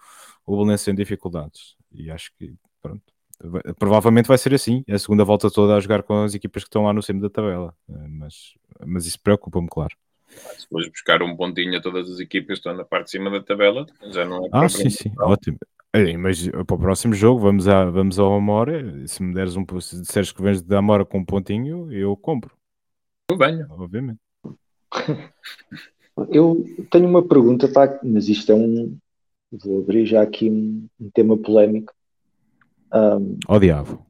o Belenenses em dificuldades. E acho que pronto provavelmente vai ser assim. A segunda volta toda a jogar com as equipas que estão lá no cimo da tabela. Eh, mas, mas isso preocupa-me claro. Se fores buscar um pontinho a todas as equipas que estão na parte de cima da tabela já não é ah sim sim. Ótimo. Mas para o próximo jogo vamos, a, vamos ao Amora. Se me deres um se disseres que vens de Amora com um pontinho eu compro. Eu venho. Obviamente Eu tenho uma pergunta, mas isto é um. Vou abrir já aqui um, um tema polémico. Um, oh, diabo.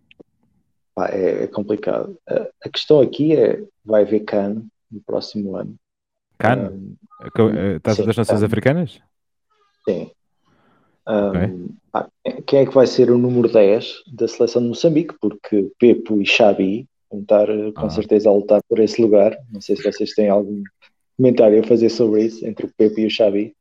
Pá, é, é, complicado. A, a, questão aqui é: vai haver CAN no próximo ano? CAN? Um, Estás das Nações Africanas? Sim. Um, pá, quem é que vai ser o número 10 da seleção de Moçambique? Porque Pepo e Xabi vão estar com ah. certeza a lutar por esse lugar. Não sei se vocês têm algum comentário a fazer sobre isso entre o Pepe e o Xavi.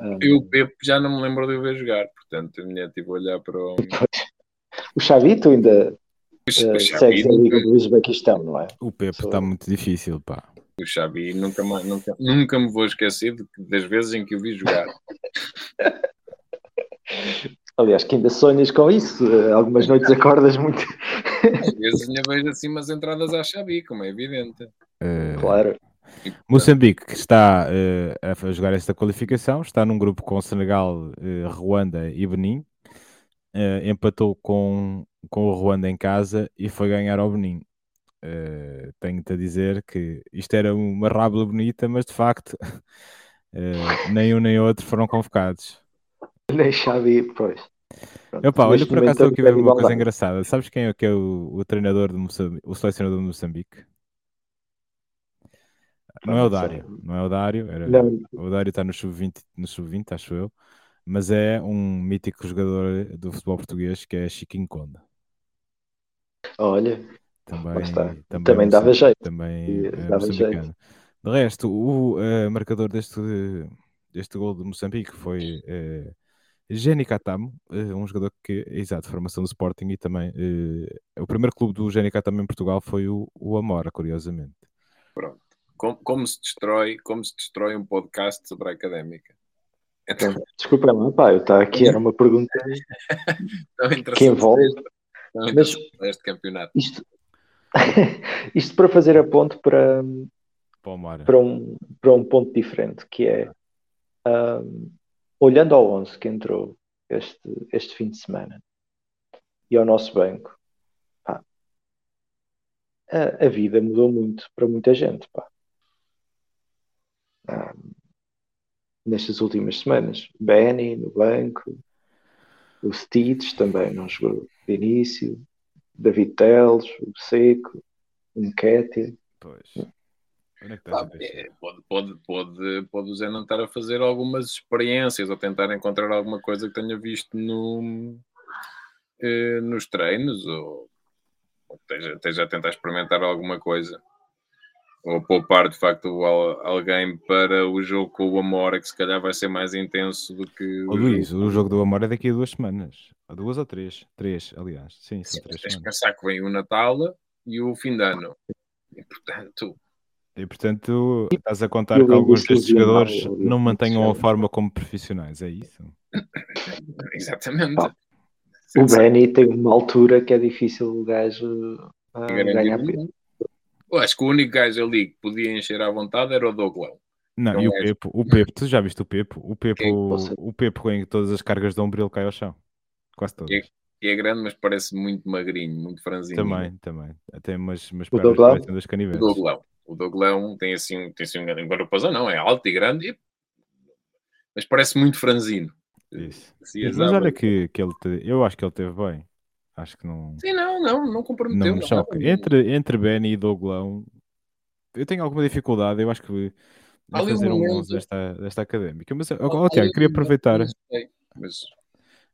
Um, eu o Pepe já não me lembro de o ver jogar, portanto a minha tipo olhar para o. o Xavi, tu ainda o, uh, segues a Liga do Uzbequistão, não é? O Pepe está muito difícil, pá. O Xavi nunca, nunca, nunca me vou esquecer das vezes em que o vi jogar. Aliás, que ainda sonhas com isso. Algumas noites acordas muito. Às vezes ainda vejo assim umas entradas à Xabi, como é evidente. Eh, Claro. Moçambique, que está eh, a jogar esta qualificação, está num grupo com Senegal, eh, Ruanda e Benin. Eh, empatou com, com o Ruanda em casa e foi ganhar ao Benin. Eh, Tenho-te a dizer que isto era uma rábula bonita, mas de facto eh, nem um nem outro foram convocados. Nem Xavi, pois. Pronto, Epá, olha, por acaso aqui ver é uma coisa igualdade. engraçada. Sabes quem é que é o, o treinador de Moçambique, o selecionador de Moçambique? Não é o sei. Dário, não é o Dário, era, o Dário está no sub-20, no sub-20, acho eu, mas é um mítico jogador do futebol português que é Chiquinho Conde. olha, Também, Lá está. também, Também dava jeito. Também E é dava moçambicano. De resto, o eh, marcador deste, deste gol de Moçambique foi eh, Geni Catamo, eh, um jogador que, exato, formação do Sporting e também eh, o primeiro clube do Geni Catamo em Portugal foi o, o Amora, curiosamente. Como, como se destrói, como se destrói um podcast sobre a académica. Então, desculpa lá, pá, eu estava aqui, era uma pergunta que envolve interessante este campeonato. isto, isto para fazer a ponte para, Para para, um, para um ponto diferente, que é ahm, olhando ao 11 que entrou este, este fim de semana e ao nosso banco, pá, a, a vida mudou muito para muita gente, pá. Ahm, nestas últimas semanas. Benny no banco, o Stitch também não jogou de início, David Teles, o Seco, o Nketiah. Pois. Pá, pensar? é, pode, pode, pode, pode o Zé não estar a fazer algumas experiências ou tentar encontrar alguma coisa que tenha visto no, eh, nos treinos ou, ou esteja, esteja a tentar experimentar alguma coisa ou poupar de facto al- alguém para o jogo com o Amora que se calhar vai ser mais intenso do que o Luís, jogo. o jogo do Amor é daqui a duas semanas. Ou duas ou três. Três, aliás. Sim, são Sim, três tens que pensar que vem o Natal e o fim de ano e portanto E portanto, estás a contar Eu que alguns destes jogadores eu não mantenham a forma como profissionais, é isso? exatamente Pá, O Benny tem uma altura que é difícil o gajo ah, ganhar peso. Eu acho que o único gajo ali que podia encher à vontade era o Douglão. Não, Não e o é. Pepo, o Pepo, tu já viste o Pepo? O Pepo? Você- o Pepo em todas as cargas de ombro ele cai ao chão. Quase todas. E é grande, mas parece muito magrinho, muito franzino. Também, também. Até umas, umas O pernas parecem das O canivetes. O Douglão tem assim, tem assim um guarda não, é alto e grande, e- mas parece muito franzino. Isso. Assim, Mas olha que, que ele, te- eu acho que ele teve bem. Acho que não, Sim, não, não, não comprometeu. não me choca. Entre, entre Benny e Douglão, eu tenho alguma dificuldade, eu acho que um fazer um 11 desta, desta académica. Mas, ó, há Tiago, queria aproveitar, mas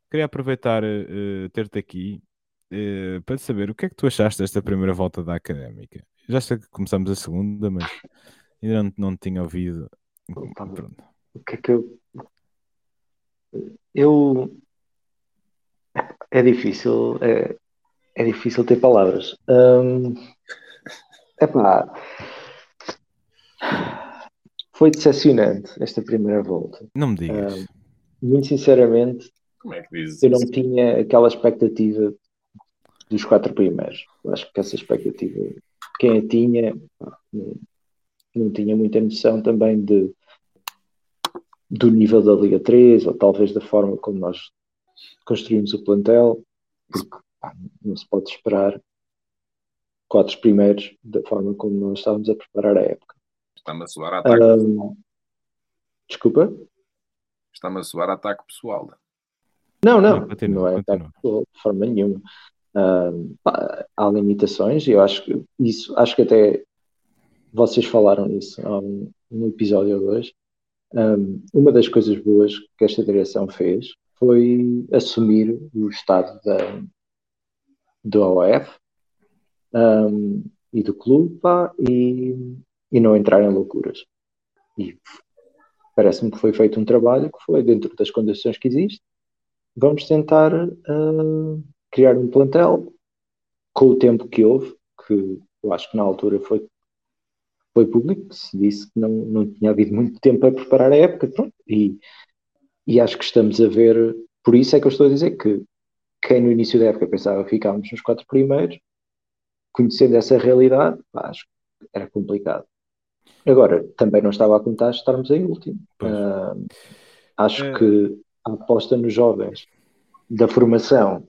queria aproveitar eh, ter-te aqui eh, para saber o que é que tu achaste desta primeira volta da académica. Já sei que começamos a segunda, mas ainda não, não tinha ouvido. Opa, Pronto. O que é que eu. Eu. É difícil, é, é difícil ter palavras. Hum, epá, foi decepcionante esta primeira volta. Não me digas. Muito sinceramente, como é que dizes eu não isso? tinha aquela expectativa dos quatro primeiros. Acho que essa expectativa, quem a tinha, não, tinha muita noção também de, do nível da Liga 3, ou talvez da forma como nós construímos o plantel, porque pá, não se pode esperar quatro primeiros da forma como nós estávamos a preparar a época. Está-me a soar ataque, Ahm, desculpa? está-me a soar ataque pessoal. Não, não, Não, continua, não é ataque de forma nenhuma. Pá, há limitações e eu acho que isso, acho que até vocês falaram nisso um, um episódio dois. Ahm, uma das coisas boas que esta direção fez foi assumir o estado da, do OF ahm, e do clube pá, e, e não entrar em loucuras. E parece-me que foi feito um trabalho que foi dentro das condições que existe vamos tentar uh, criar um plantel com o tempo que houve, que eu acho que na altura foi, foi público, que se disse que não, não tinha havido muito tempo a preparar a época, pronto, e, e acho que estamos a ver por isso é que eu estou a dizer que quem no início da época pensava que ficávamos nos quatro primeiros, conhecendo essa realidade, pá, acho que era complicado. Agora, também não estava a contar estarmos em último. Uh, acho é... que a aposta nos jovens da formação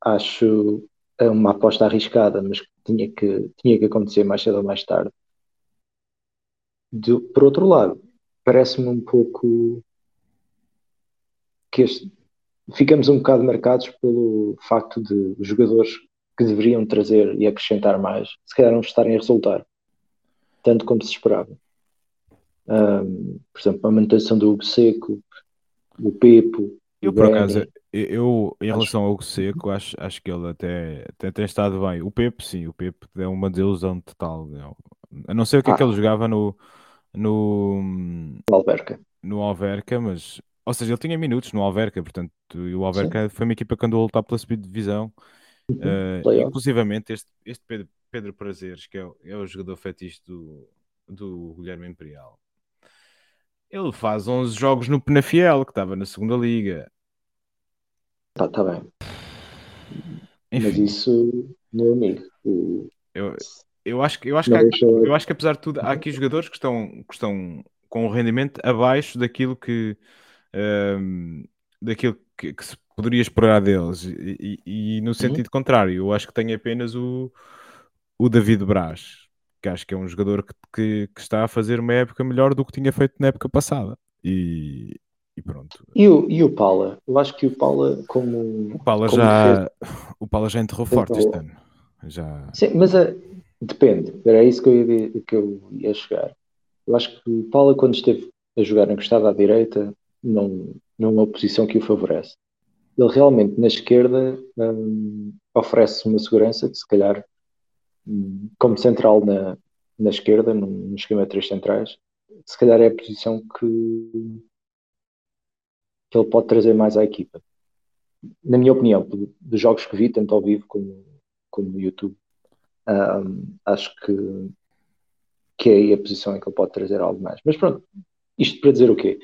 acho uma aposta arriscada, mas tinha que, tinha que acontecer mais cedo ou mais tarde. De, por outro lado, parece-me um pouco que este, ficamos um bocado marcados pelo facto de os jogadores que deveriam trazer e acrescentar mais, se calhar não estarem a resultar tanto como se esperava. Um, por exemplo, a manutenção do Hugo Seco, o Pepo. Eu, por acaso, eu, em relação ao Seco, acho, acho que ele até, até tem estado bem. O Pepe, sim, o Pepe é uma desilusão total. A não sei o que ah. é que ah. ele jogava no, no, no Alverca. No Alverca, mas ou seja, ele tinha minutos no Alverca, portanto, e o Alverca Sim. foi uma equipa que andou a lutar pela subdivisão. Uhum. Uh, inclusivamente, este, este Pedro, Pedro Prazeres, que é, é o jogador fetiche do, do Guilherme Imperial, ele faz 11 jogos no Penafiel, que estava na segunda liga. Tá, tá bem. Enfim. Mas isso, meu amigo. O... Eu, eu acho que eu acho que, eu acho que apesar de tudo há aqui jogadores que estão, que estão com o rendimento abaixo daquilo que um, daquilo que, que, se poderia esperar deles. E, e, e no uhum. sentido uhum. contrário, eu acho que tem apenas o, o David Braz, que acho que é um jogador que, que, que, está a fazer uma época melhor do que tinha feito na época passada. E, e pronto. E o, e o Paula? Eu acho que o Paula, como. O Paula, como já, o Paula já enterrou forte este ano. Já... Sim, mas uh, depende. Era isso que eu, ia, que eu ia chegar. Eu acho que o Paula, quando esteve a jogar encostado à direita, não, não é uma posição que o favorece. Ele realmente na esquerda um, oferece uma segurança que se calhar um, como central na, na esquerda, num, num esquema de três centrais, se calhar é a posição que, que ele pode trazer mais à equipa. Na minha opinião, dos jogos que vi, tanto ao vivo como, como no YouTube, um, acho que, que é aí a posição em que ele pode trazer algo mais. Mas pronto, isto para dizer o quê?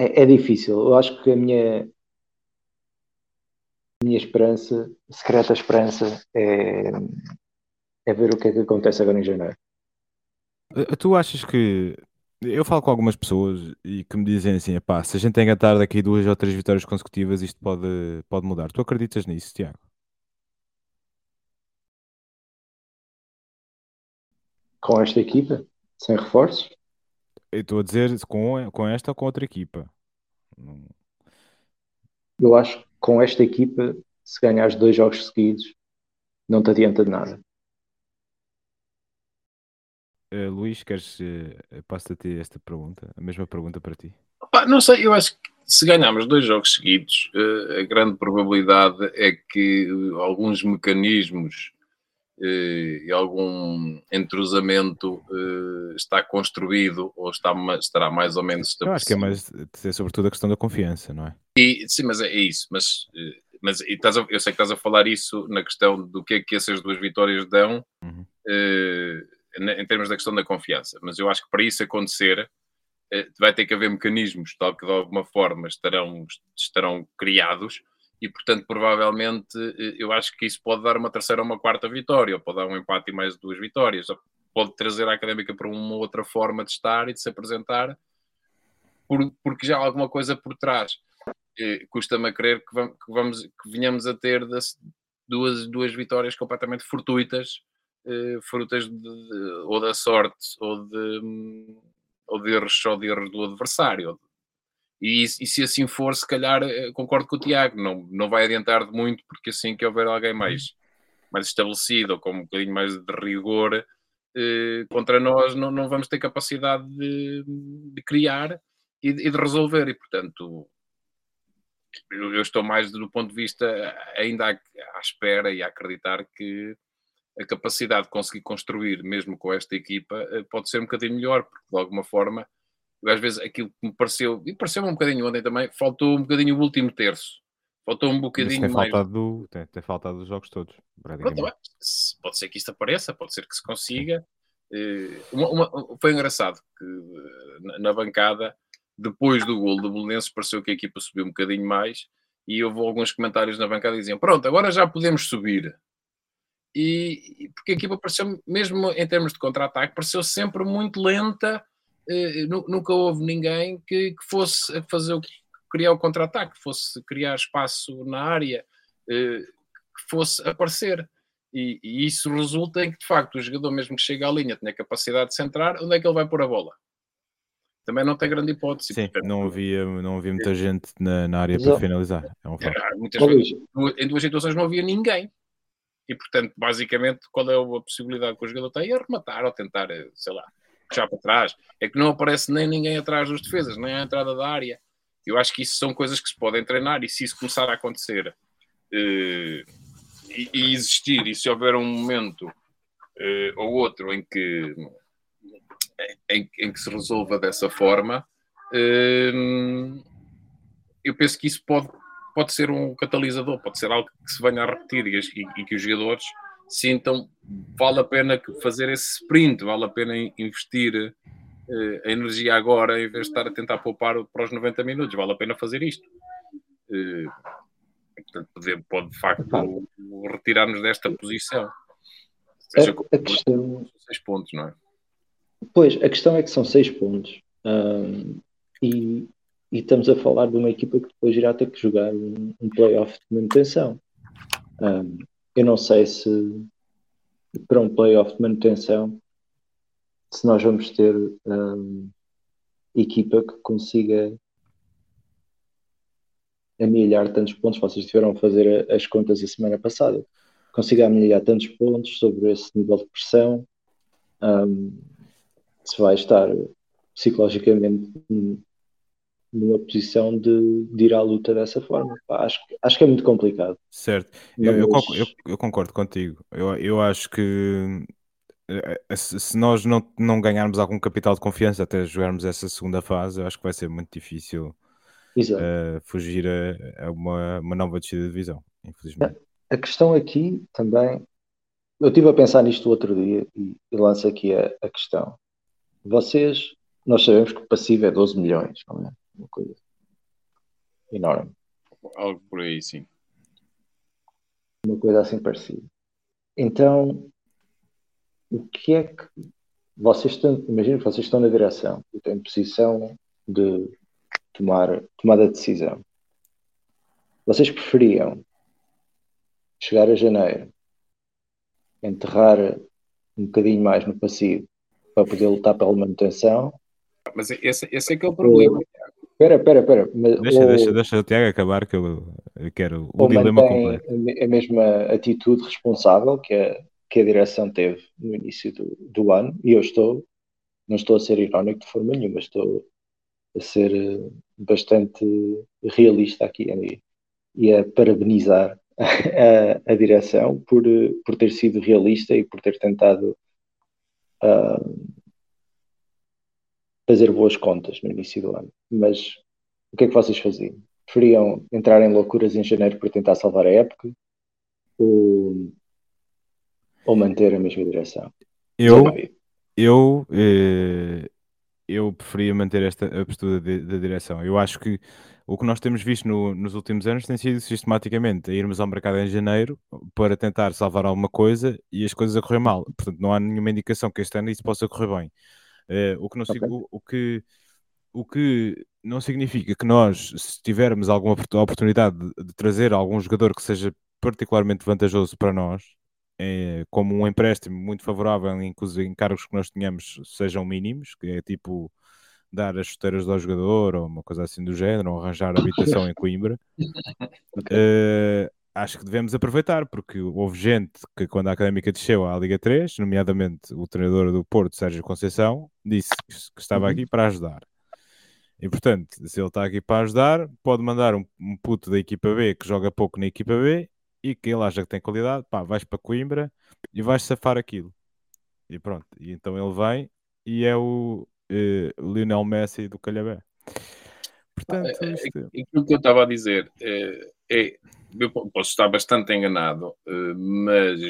é, é difícil. Eu acho que a minha, minha esperança, secreta esperança, é, é ver o que é que acontece agora em janeiro. Eh, tu achas que. Eu falo com algumas pessoas e que me dizem assim: pá, se a gente engatar daqui duas ou três vitórias consecutivas, isto pode, pode mudar. Tu acreditas nisso, Tiago? Com esta equipa? Sem reforços? Eu estou a dizer com, com esta ou com outra equipa. Não... Eu acho que com esta equipa, se ganhares dois jogos seguidos, não te adianta de nada. Uh, Luís, queres uh, passo-te a ti esta pergunta? A mesma pergunta para ti. Não sei, eu acho que se ganharmos dois jogos seguidos, uh, a grande probabilidade é que alguns mecanismos eh, e algum entrosamento eh, está construído ou está, estará mais ou menos estabelecido. Eu acho que é mais, é sobretudo a questão da confiança, não é? E, sim, mas é, é isso. Mas, eh, mas estás a, eu sei que estás a falar isso na questão do que é que essas duas vitórias dão uhum. Em termos da questão da confiança. Mas eu acho que para isso acontecer vai ter que haver mecanismos tal que de alguma forma estarão, estarão criados e portanto provavelmente eh, eu acho que isso pode dar uma terceira ou uma quarta vitória, ou pode dar um empate e mais duas vitórias, pode trazer a Académica para uma outra forma de estar e de se apresentar, porque já há alguma coisa por trás. Custa-me a crer que vamos que venhamos a ter duas, duas vitórias completamente fortuitas, eh, frutas de, de, ou da sorte ou de, ou de erros só de erros do adversário, e, e, se assim for, se calhar eh, concordo com o Tiago, não, não vai adiantar de muito, porque assim que houver alguém mais, mais estabelecido ou com um bocadinho mais de rigor eh, contra nós, não, não vamos ter capacidade de, de criar e, e, de resolver. E portanto, eu, eu, estou mais do ponto de vista ainda à, à espera e a acreditar que a capacidade de conseguir construir, mesmo com esta equipa, eh, pode ser um bocadinho melhor, porque de alguma forma às vezes aquilo que me pareceu, e pareceu um bocadinho ontem também, faltou um bocadinho o último terço. Faltou um bocadinho tem mais. Faltado do, tem, tem faltado dos jogos todos. Pronto, pode ser que isto apareça, pode ser que se consiga. Uh, uma, uma, foi engraçado que na, na, bancada depois do gol do Belenenses, pareceu que a equipa subiu um bocadinho mais e houve alguns comentários na bancada que diziam: Pronto, agora já podemos subir. E porque a equipa pareceu, mesmo em termos de contra-ataque, pareceu sempre muito lenta. Eh, nunca houve ninguém que, que fosse fazer o criar o contra-ataque, fosse criar espaço na área, eh, que fosse aparecer. E, e, isso resulta em que, de facto, o jogador, mesmo que chegue à linha, tenha capacidade de centrar, onde é que ele vai pôr a bola? Também não tem grande hipótese. Sim, porque... não, havia, não havia muita gente na, na área para finalizar. É um é, muitas vezes, em duas situações não havia ninguém. E, portanto, basicamente, qual é a possibilidade que o jogador tem? É rematar ou tentar, sei lá, puxar para trás. É que não aparece nem ninguém atrás dos defesas, nem à entrada da área. Eu acho que isso são coisas que se podem treinar e se isso começar a acontecer uh, e, e, existir, e se houver um momento uh, ou outro em que, em, em, que se resolva dessa forma, uh, eu penso que isso pode, pode ser um catalisador, pode ser algo que se venha a repetir e, e que os jogadores sintam vale a pena fazer esse sprint, vale a pena investir uh, a energia agora em vez de estar a tentar poupar para os 90 minutos. Vale a pena fazer isto. Uh, portanto, pode, pode de facto retirar-nos desta posição. Seja, a, a questão... seis pontos, não é? Pois, a questão é que são seis pontos. E, e, estamos a falar de uma equipa que depois irá ter que jogar um, um playoff de manutenção. Um, eu não sei se para um playoff de manutenção se nós vamos ter um, equipa que consiga amelhar tantos pontos, vocês tiveram a fazer as contas a semana passada, consiga amelhar tantos pontos sobre esse nível de pressão, um, se vai estar psicologicamente numa posição de, de, ir à luta dessa forma. Pá, acho, acho que é muito complicado. Certo, eu, eu, eu, eu, concordo contigo. Eu, eu acho que eh, se nós não, não ganharmos algum capital de confiança até jogarmos essa segunda fase, eu acho que vai ser muito difícil uh, fugir a, a, uma, uma nova descida de divisão, infelizmente. A questão aqui também, eu estive a pensar nisto outro dia e, e lanço aqui a, a, questão. Vocês, nós sabemos que o passivo é 12 milhões, não é? Uma coisa enorme. Algo por aí, sim. Uma coisa assim parecida. Então, o que é que vocês estão, imagino que vocês estão na direção e têm posição de tomar tomada de decisão. Vocês preferiam chegar a janeiro, enterrar um bocadinho mais no passivo para poder lutar pela manutenção? Mas esse, esse é que é o problema. Espera, espera, espera. Deixa, ou, deixa, deixa o Tiago acabar que eu, eu quero o dilema completo. A mesma atitude responsável que é que a direção teve no início do, do ano, e eu estou, não estou a ser irónico de forma nenhuma, estou a ser eh, bastante realista aqui e, e a parabenizar a, a, direção por, eh, por ter sido realista e por ter tentado uh, fazer boas contas no início do ano. Mas o que é que vocês faziam? Preferiam entrar em loucuras em janeiro para tentar salvar a época? Ou ou manter a mesma direção? Eu, eu, eh, eu preferia manter esta a postura da direção. Eu acho que o que nós temos visto no, nos últimos anos tem sido sistematicamente a irmos ao mercado em janeiro para tentar salvar alguma coisa e as coisas a correr mal. Portanto, não há nenhuma indicação que este ano isso possa correr bem. Eh, o, que não, okay. o, o, que, o que não significa que nós, se tivermos alguma oportunidade de, de trazer algum jogador que seja particularmente vantajoso para nós, é, como um empréstimo muito favorável em que os encargos que nós tenhamos sejam mínimos, que é tipo dar as chuteiras ao jogador ou uma coisa assim do género, ou arranjar habitação em Coimbra. Okay. Uh, acho que devemos aproveitar, porque houve gente que, quando a Académica desceu à Liga 3, nomeadamente o treinador do Porto, Sérgio Conceição, disse que estava uhum. aqui para ajudar. E portanto, se ele está aqui para ajudar, pode mandar um, um puto da equipa B que joga pouco na equipa B e que ele acha que tem qualidade, pá, vais para Coimbra e vais safar aquilo. E pronto, e então ele vem e é o uh, Lionel Messi do Calhabé. Portanto, é, é, isto... aquilo que eu estava a dizer é, é, eu posso estar bastante enganado, eh, mas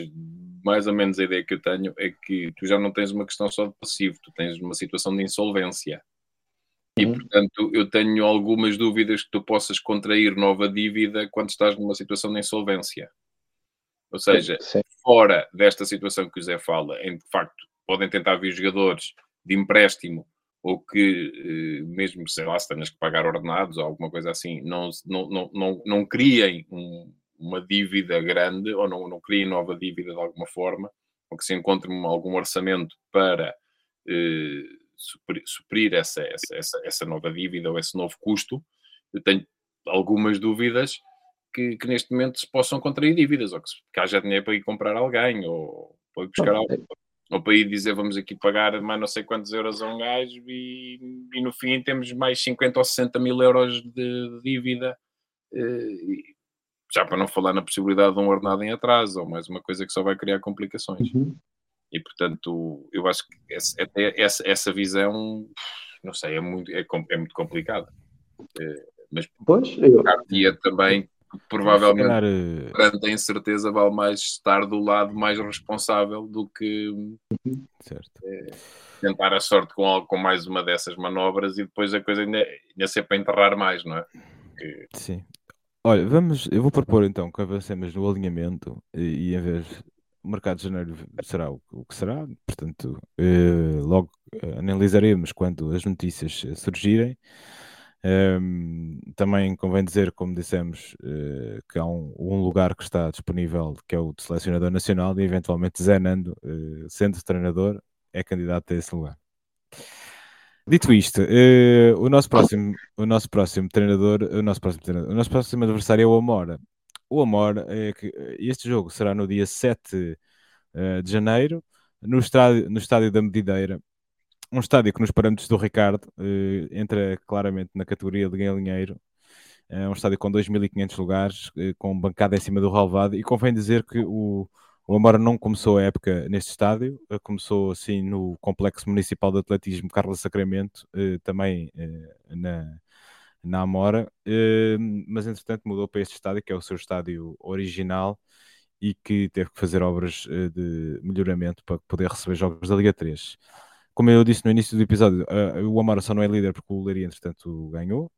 mais ou menos a ideia que eu tenho é que tu já não tens uma questão só de passivo, tu tens uma situação de insolvência. E, uhum. portanto, eu tenho algumas dúvidas que tu possas contrair nova dívida quando estás numa situação de insolvência. Ou seja, sim, fora desta situação que o Zé fala, em de facto podem tentar vir jogadores de empréstimo ou que, eh, mesmo, sei lá, se tenhas que pagar ordenados ou alguma coisa assim, não, não, não, não, não criem um, uma dívida grande ou não, não criem nova dívida de alguma forma, ou que se encontre algum orçamento para eh, suprir, suprir essa, essa, essa, essa nova dívida ou esse novo custo, eu tenho algumas dúvidas que, que, neste momento se possam contrair dívidas, ou que, que haja dinheiro para ir comprar alguém, ou para ir buscar algo, ou para ir dizer vamos aqui pagar mais não sei quantos euros a um gajo e, e no fim temos mais 50 ou 60 mil euros de dívida, eh, já para não falar na possibilidade de um ordenado em atraso, ou mais uma coisa que só vai criar complicações. Uhum. E portanto, eu acho que essa, essa, essa visão, não sei, é muito, é, é muito complicada. É, mas pois, eu... também, provavelmente, calhar, eh, perante a incerteza, vale mais estar do lado mais responsável do que é, tentar a sorte com, com mais uma dessas manobras e depois a coisa ainda, ainda ser para enterrar mais, não é? Que... Sim. Olha, vamos, eu vou propor então que avancemos no alinhamento e, e em vez o mercado de janeiro será o, o que será, portanto, eh, logo eh, analisaremos quando as notícias eh, surgirem. Também convém dizer, como dissemos, uh, que há um, lugar que está disponível, que é o de selecionador nacional, e eventualmente Zé Nando, uh, sendo treinador, é candidato a esse lugar. Dito isto, uh, o, nosso próximo, o nosso próximo treinador, o nosso próximo treinador, o nosso próximo adversário é o Amora o Amor é eh, este jogo será no dia 7 uh, eh, de janeiro, no estádio, no estádio da Medideira, um estádio que nos parâmetros do Ricardo uh, entra claramente na categoria de galinheiro. É um estádio com 2.500 lugares, uh, com bancada em cima do relvado, e convém dizer que o, o Amora não começou a época neste estádio, começou assim no Complexo Municipal de Atletismo Carlos Sacramento, também na, na Amora, mas entretanto mudou para este estádio, que é o seu estádio original, e que teve que fazer obras eh, de melhoramento para poder receber jogos da Liga 3. Como eu disse no início do episódio, eh, o Amora só não é líder porque o Leiria, entretanto, ganhou.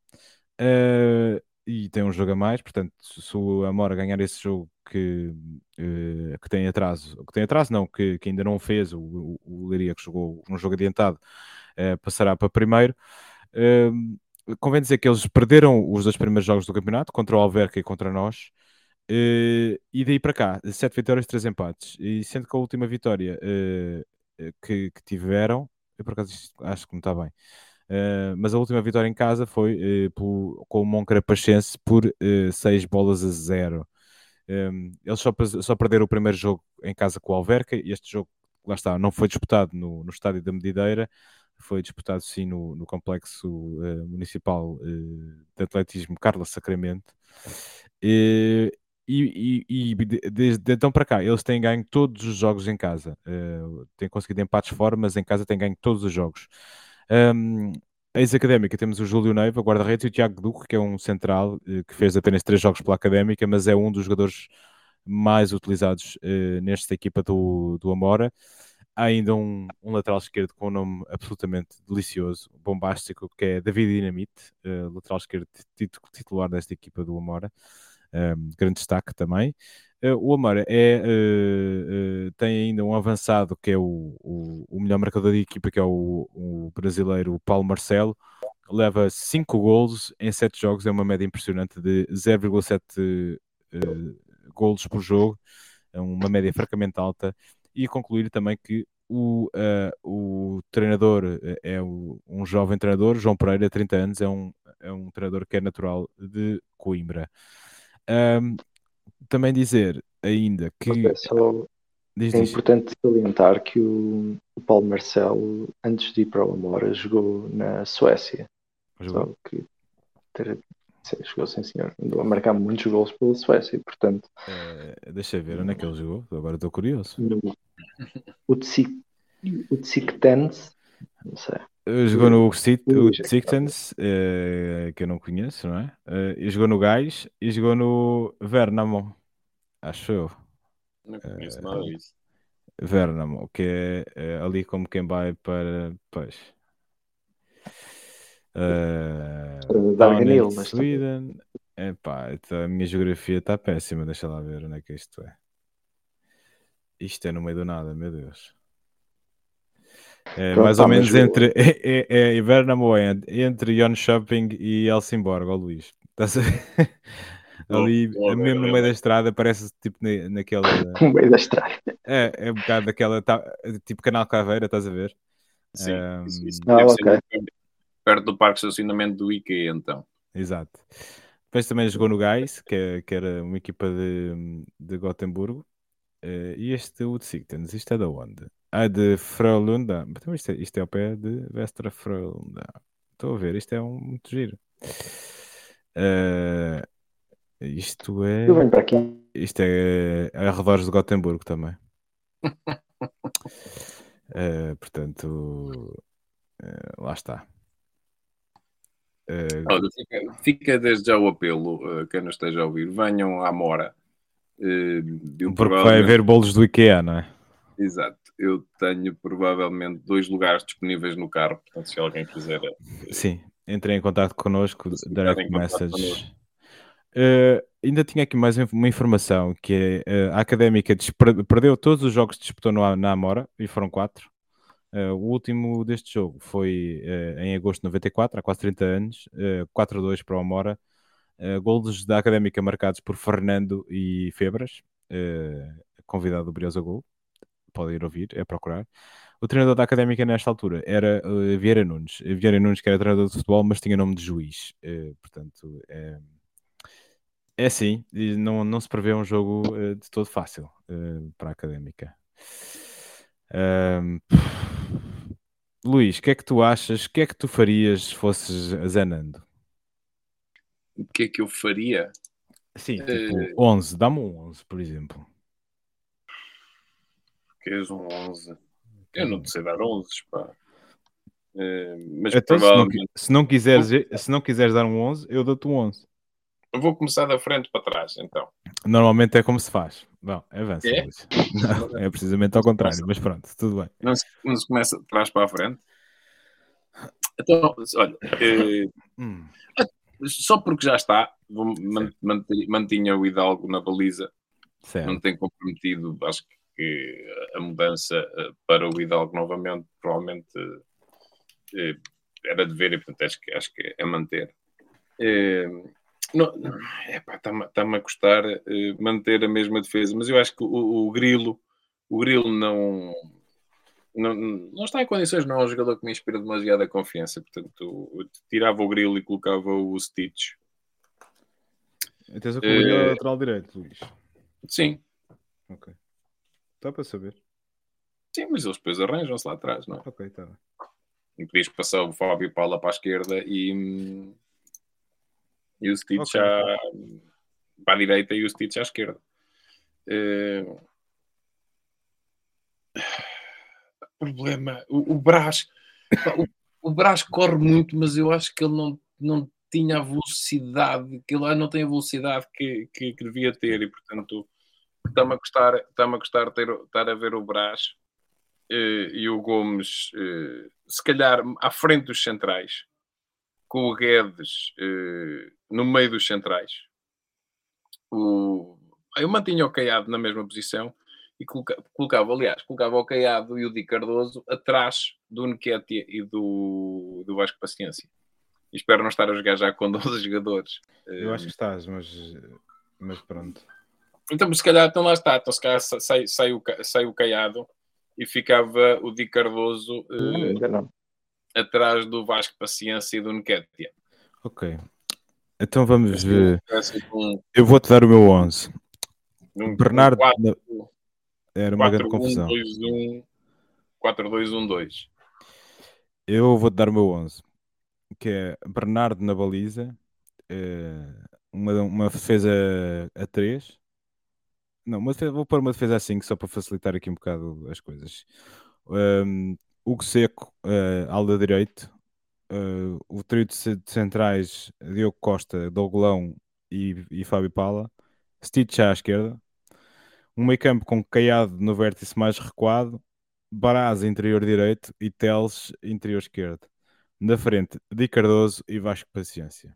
Uh, e tem um jogo a mais, portanto, se o Amora ganhar esse jogo que, uh, que tem atraso, que tem atraso não, que, que ainda não fez, o, o, o Leiria que jogou um jogo adiantado, uh, passará para primeiro. Uh, convém dizer que eles perderam os dois primeiros jogos do campeonato contra o Alverca e contra nós. Uh, e daí para cá, sete vitórias, três empates. E sendo que a última vitória uh, que, que, tiveram, eu por acaso acho que não está bem, uh, mas a última vitória em casa foi por, com o Moncarapachense por seis bolas a zero. Um, eles só, só perderam o primeiro jogo em casa com o Alverca. E este jogo, lá está, não foi disputado no, no estádio da Medideira. Foi disputado sim no, no complexo uh, municipal uh, de atletismo Carla Sacramento. E, e, e, desde então para cá, eles têm ganho todos os jogos em casa. Uh, têm conseguido empates fora, mas em casa têm ganho todos os jogos. Um, a ex-académica temos o Júlio Neiva, guarda-redes, e o Tiago Duque, que é um central que fez apenas três jogos pela académica, mas é um dos jogadores mais utilizados uh, nesta equipa do, do Amora. Há ainda um, um, lateral esquerdo com um nome absolutamente delicioso, bombástico, que é David Dinamite, uh, lateral esquerdo titular desta equipa do Amora. Grande destaque também. Uh, o Amora é, uh, tem ainda um avançado que é o, o, o, melhor marcador da equipa, que é o, o brasileiro Paulo Marcelo. Leva 5 golos em 7 jogos, é uma média impressionante de 0,7 golos por jogo, é uma média francamente alta e concluir também que o, uh, o treinador é o, um jovem treinador, João Pereira, 30 anos, é um, é um treinador que é natural de Coimbra. Um, também dizer ainda que. Okay, só diz, é diz. importante salientar que o, o Paulo Marcelo, antes de ir para o Amora, jogou na Suécia. Jogou. Só que ter, Chegou sim, senhor. Andou a marcar muitos gols pela Suécia, portanto. É, deixa ver onde é que ele jogou. Agora estou curioso. No, o Tsiktense, não sei. Jogou no Tsiktense, é, que eu não conheço, não é? E jogou no Gais e jogou no Vernamo, acho eu. Não conheço nada disso. Vernamo, que é, ali como quem vai para. Pois Uh, Darganil, mas Sweden. Epá, então a minha geografia está péssima, deixa lá ver onde é que isto é. Isto é no meio do nada, meu Deus. É Pronto, mais ou pá, menos entre é, é, é entre Jönköping e Helsingborg, ó Luís. Estás a ver? Ali, não mesmo no meio da estrada, parece tipo na, naquela. No meio da estrada. É, é um bocado daquela. tá- tipo Canal Caveira, estás a ver? Sim, Ahm, isso, isso Ah, deve ok. ser perto- do parque de estacionamento do IKEA, então. Exato. Depois também jogou no Gais, que, é- que era uma equipa de, de Gotemburgo. Eh, e este Utsikten, isto é da onde? Ah, de Frölunda. Então isto, é, isto é ao pé de Vestra Frölunda. Estou a ver, isto é um muito giro. Eh, isto é. Eu venho para aqui. Isto é arredores de Gotemburgo também. Eh, portanto, eh, lá está. Eh, Olha, fica, fica desde já o apelo, eh, quem não esteja a ouvir, venham à Mora. Eu porque vai provavelmente- haver bolos do IKEA, não é? Exato. Eu tenho provavelmente dois lugares disponíveis no carro, portanto, se alguém quiser. eh, Sim, entrem em contato connosco, direct message. Eh, ainda tinha aqui mais uma informação que é eh, a Académica perdeu todos os jogos que disputou no, na Amora e foram quatro. Eh, o último deste jogo foi em agosto de 94, há quase 30 anos, eh, 4-2 para o Amora. Golos da Académica marcados por Fernando e Febras, convidado do Briosa Gol. Podem ir ouvir, é procurar. O treinador da Académica nesta altura era eh, Vieira Nunes. Eh, Vieira Nunes que era treinador de futebol, mas tinha nome de juiz. Eh, portanto, é, é assim, não, não se prevê um jogo eh, de todo fácil para a Académica. Luís, o que é que tu achas? O que é que tu farias se fosses Zenando? O que é que eu faria? Sim, tipo 11, dá-me um 11, por exemplo. Queres um 11? Eu não te sei dar 11, pá. Eh, mas Então, se, não, provavelmente. se, não quiseres, se não quiseres dar um 11, eu dou-te um 11. Eu vou começar da frente para trás, então. Normalmente é como se faz. Bom, avança, É? Não, é precisamente ao contrário, mas pronto, tudo bem. Não se, não se começa de trás para a frente. Então, olha, eh, Hum, só porque já está, vou, mantinha o Hidalgo na baliza, certo. não tem comprometido, acho que a mudança eh, para o Hidalgo novamente, provavelmente eh, era de ver e portanto acho que, acho que é manter. Eh, Está-me está-me a custar eh, manter a mesma defesa, mas eu acho que o, o Grilo, o Grilo não, não, não está em condições, não é um jogador que me inspira demasiada confiança, portanto eu tirava o Grilo e colocava o Stitch. Tens o que Eh, lateral direito, Luís. Sim, Ok. Está para saber. sim, mas eles depois arranjam-se lá atrás, não é? Ok, está bem. E podias passar o Fábio Paula para a esquerda e, e o Stitch Ok. à, para a direita e o Stitch à esquerda. Eh, Problema, o, o Brás, o, o Brás corre muito, mas eu acho que ele não, não tinha a velocidade, que ele não tem a velocidade que, que, que devia ter e portanto está-me a custar, está-me a custar ter, estar a ver o Brás eh, e o Gomes, eh, se calhar à frente dos centrais, com o Guedes eh, no meio dos centrais. O, eu mantinha o Caiado na mesma posição e coloca- colocava, aliás, colocava o Caiado e o Di Cardoso atrás do Nketiah e do, do Vasco Paciência. E espero não estar a jogar já com 12 jogadores. Eu acho que estás, mas, mas pronto. Então, se calhar, então lá está. Então, se calhar sa- sai, sai, o, sai o Caiado e ficava o Di Cardoso eh, Não, não. atrás do Vasco Paciência e do Nketiah. Ok. Então vamos ver. Um, Eu vou-te dar o meu 11. um, Bernardo. um 4, não, Era uma grande 4, 1, confusão. 2, 1, 4, 2, 1, 2. Eu vou-te dar o meu 11. Que é Bernardo na baliza. eh, uma, uma defesa a 3. Não, defesa- vou pôr uma defesa a 5 só para facilitar aqui um bocado as coisas. Um, Hugo Seco, uh, ala direito. Uh, o trio de centrais, Diogo Costa, Doglão e, e Fábio Pala. Stitch à esquerda. Um meio campo com Caiado no vértice mais recuado. Baraz interior direito e Teles interior esquerdo. Na frente, Di Cardoso e Vasco Paciência.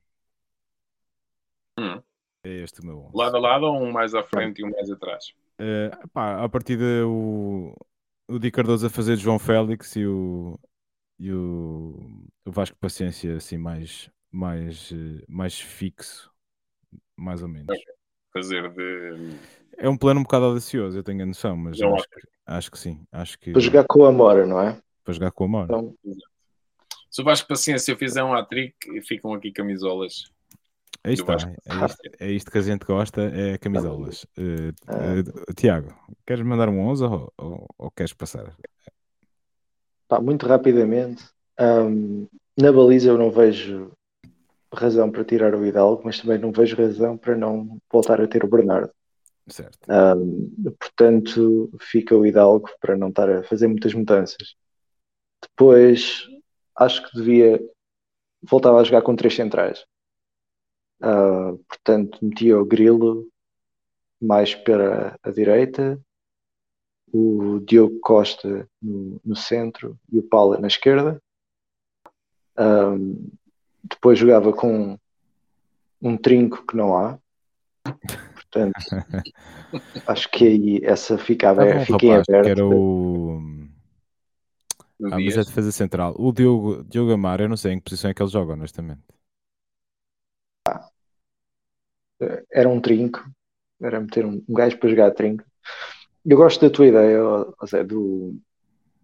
Hum. É este o meu 11. Lado a lado ou um mais à frente e um mais atrás? Uh, pá, a partir de o, o Di Cardoso a fazer de João Félix e o, e o, o Vasco Paciência assim mais, mais, eh, mais fixo, mais ou menos. Fazer de. É um plano um bocado audacioso, eu tenho a noção, mas Não, acho, que, acho que sim. Acho que Para jogar com a Amora, não é? para jogar com a Mora. Então, Se o Vasco Paciência fizer um hat-trick, ficam aqui camisolas. É isto, do Vasco. é, isto, é isto que a gente gosta, é camisolas. Uh, uh, Tiago, queres mandar um 11 ou, ou, ou queres passar? pá, muito rapidamente, hum, na baliza eu não vejo razão para tirar o Hidalgo, mas também não vejo razão para não voltar a ter o Bernardo. Certo. Hum, portanto, fica o Hidalgo para não estar a fazer muitas mudanças. Depois, acho que devia voltava a jogar com três centrais. Ah, portanto, metia o Grilo mais para a direita, o Diogo Costa no, no centro e o Paula na esquerda. Ahm, depois jogava com um trinco que não há. Portanto, acho que aí essa fica, Estava aberta, um fica em rapaz que aberto. era o. Ah, mas é defesa central. O Diogo, Diogo Amaro, eu não sei em que posição é que ele joga, honestamente. Era um trinco, era meter um, um gajo para jogar trinco. Eu gosto da tua ideia, Zé, do,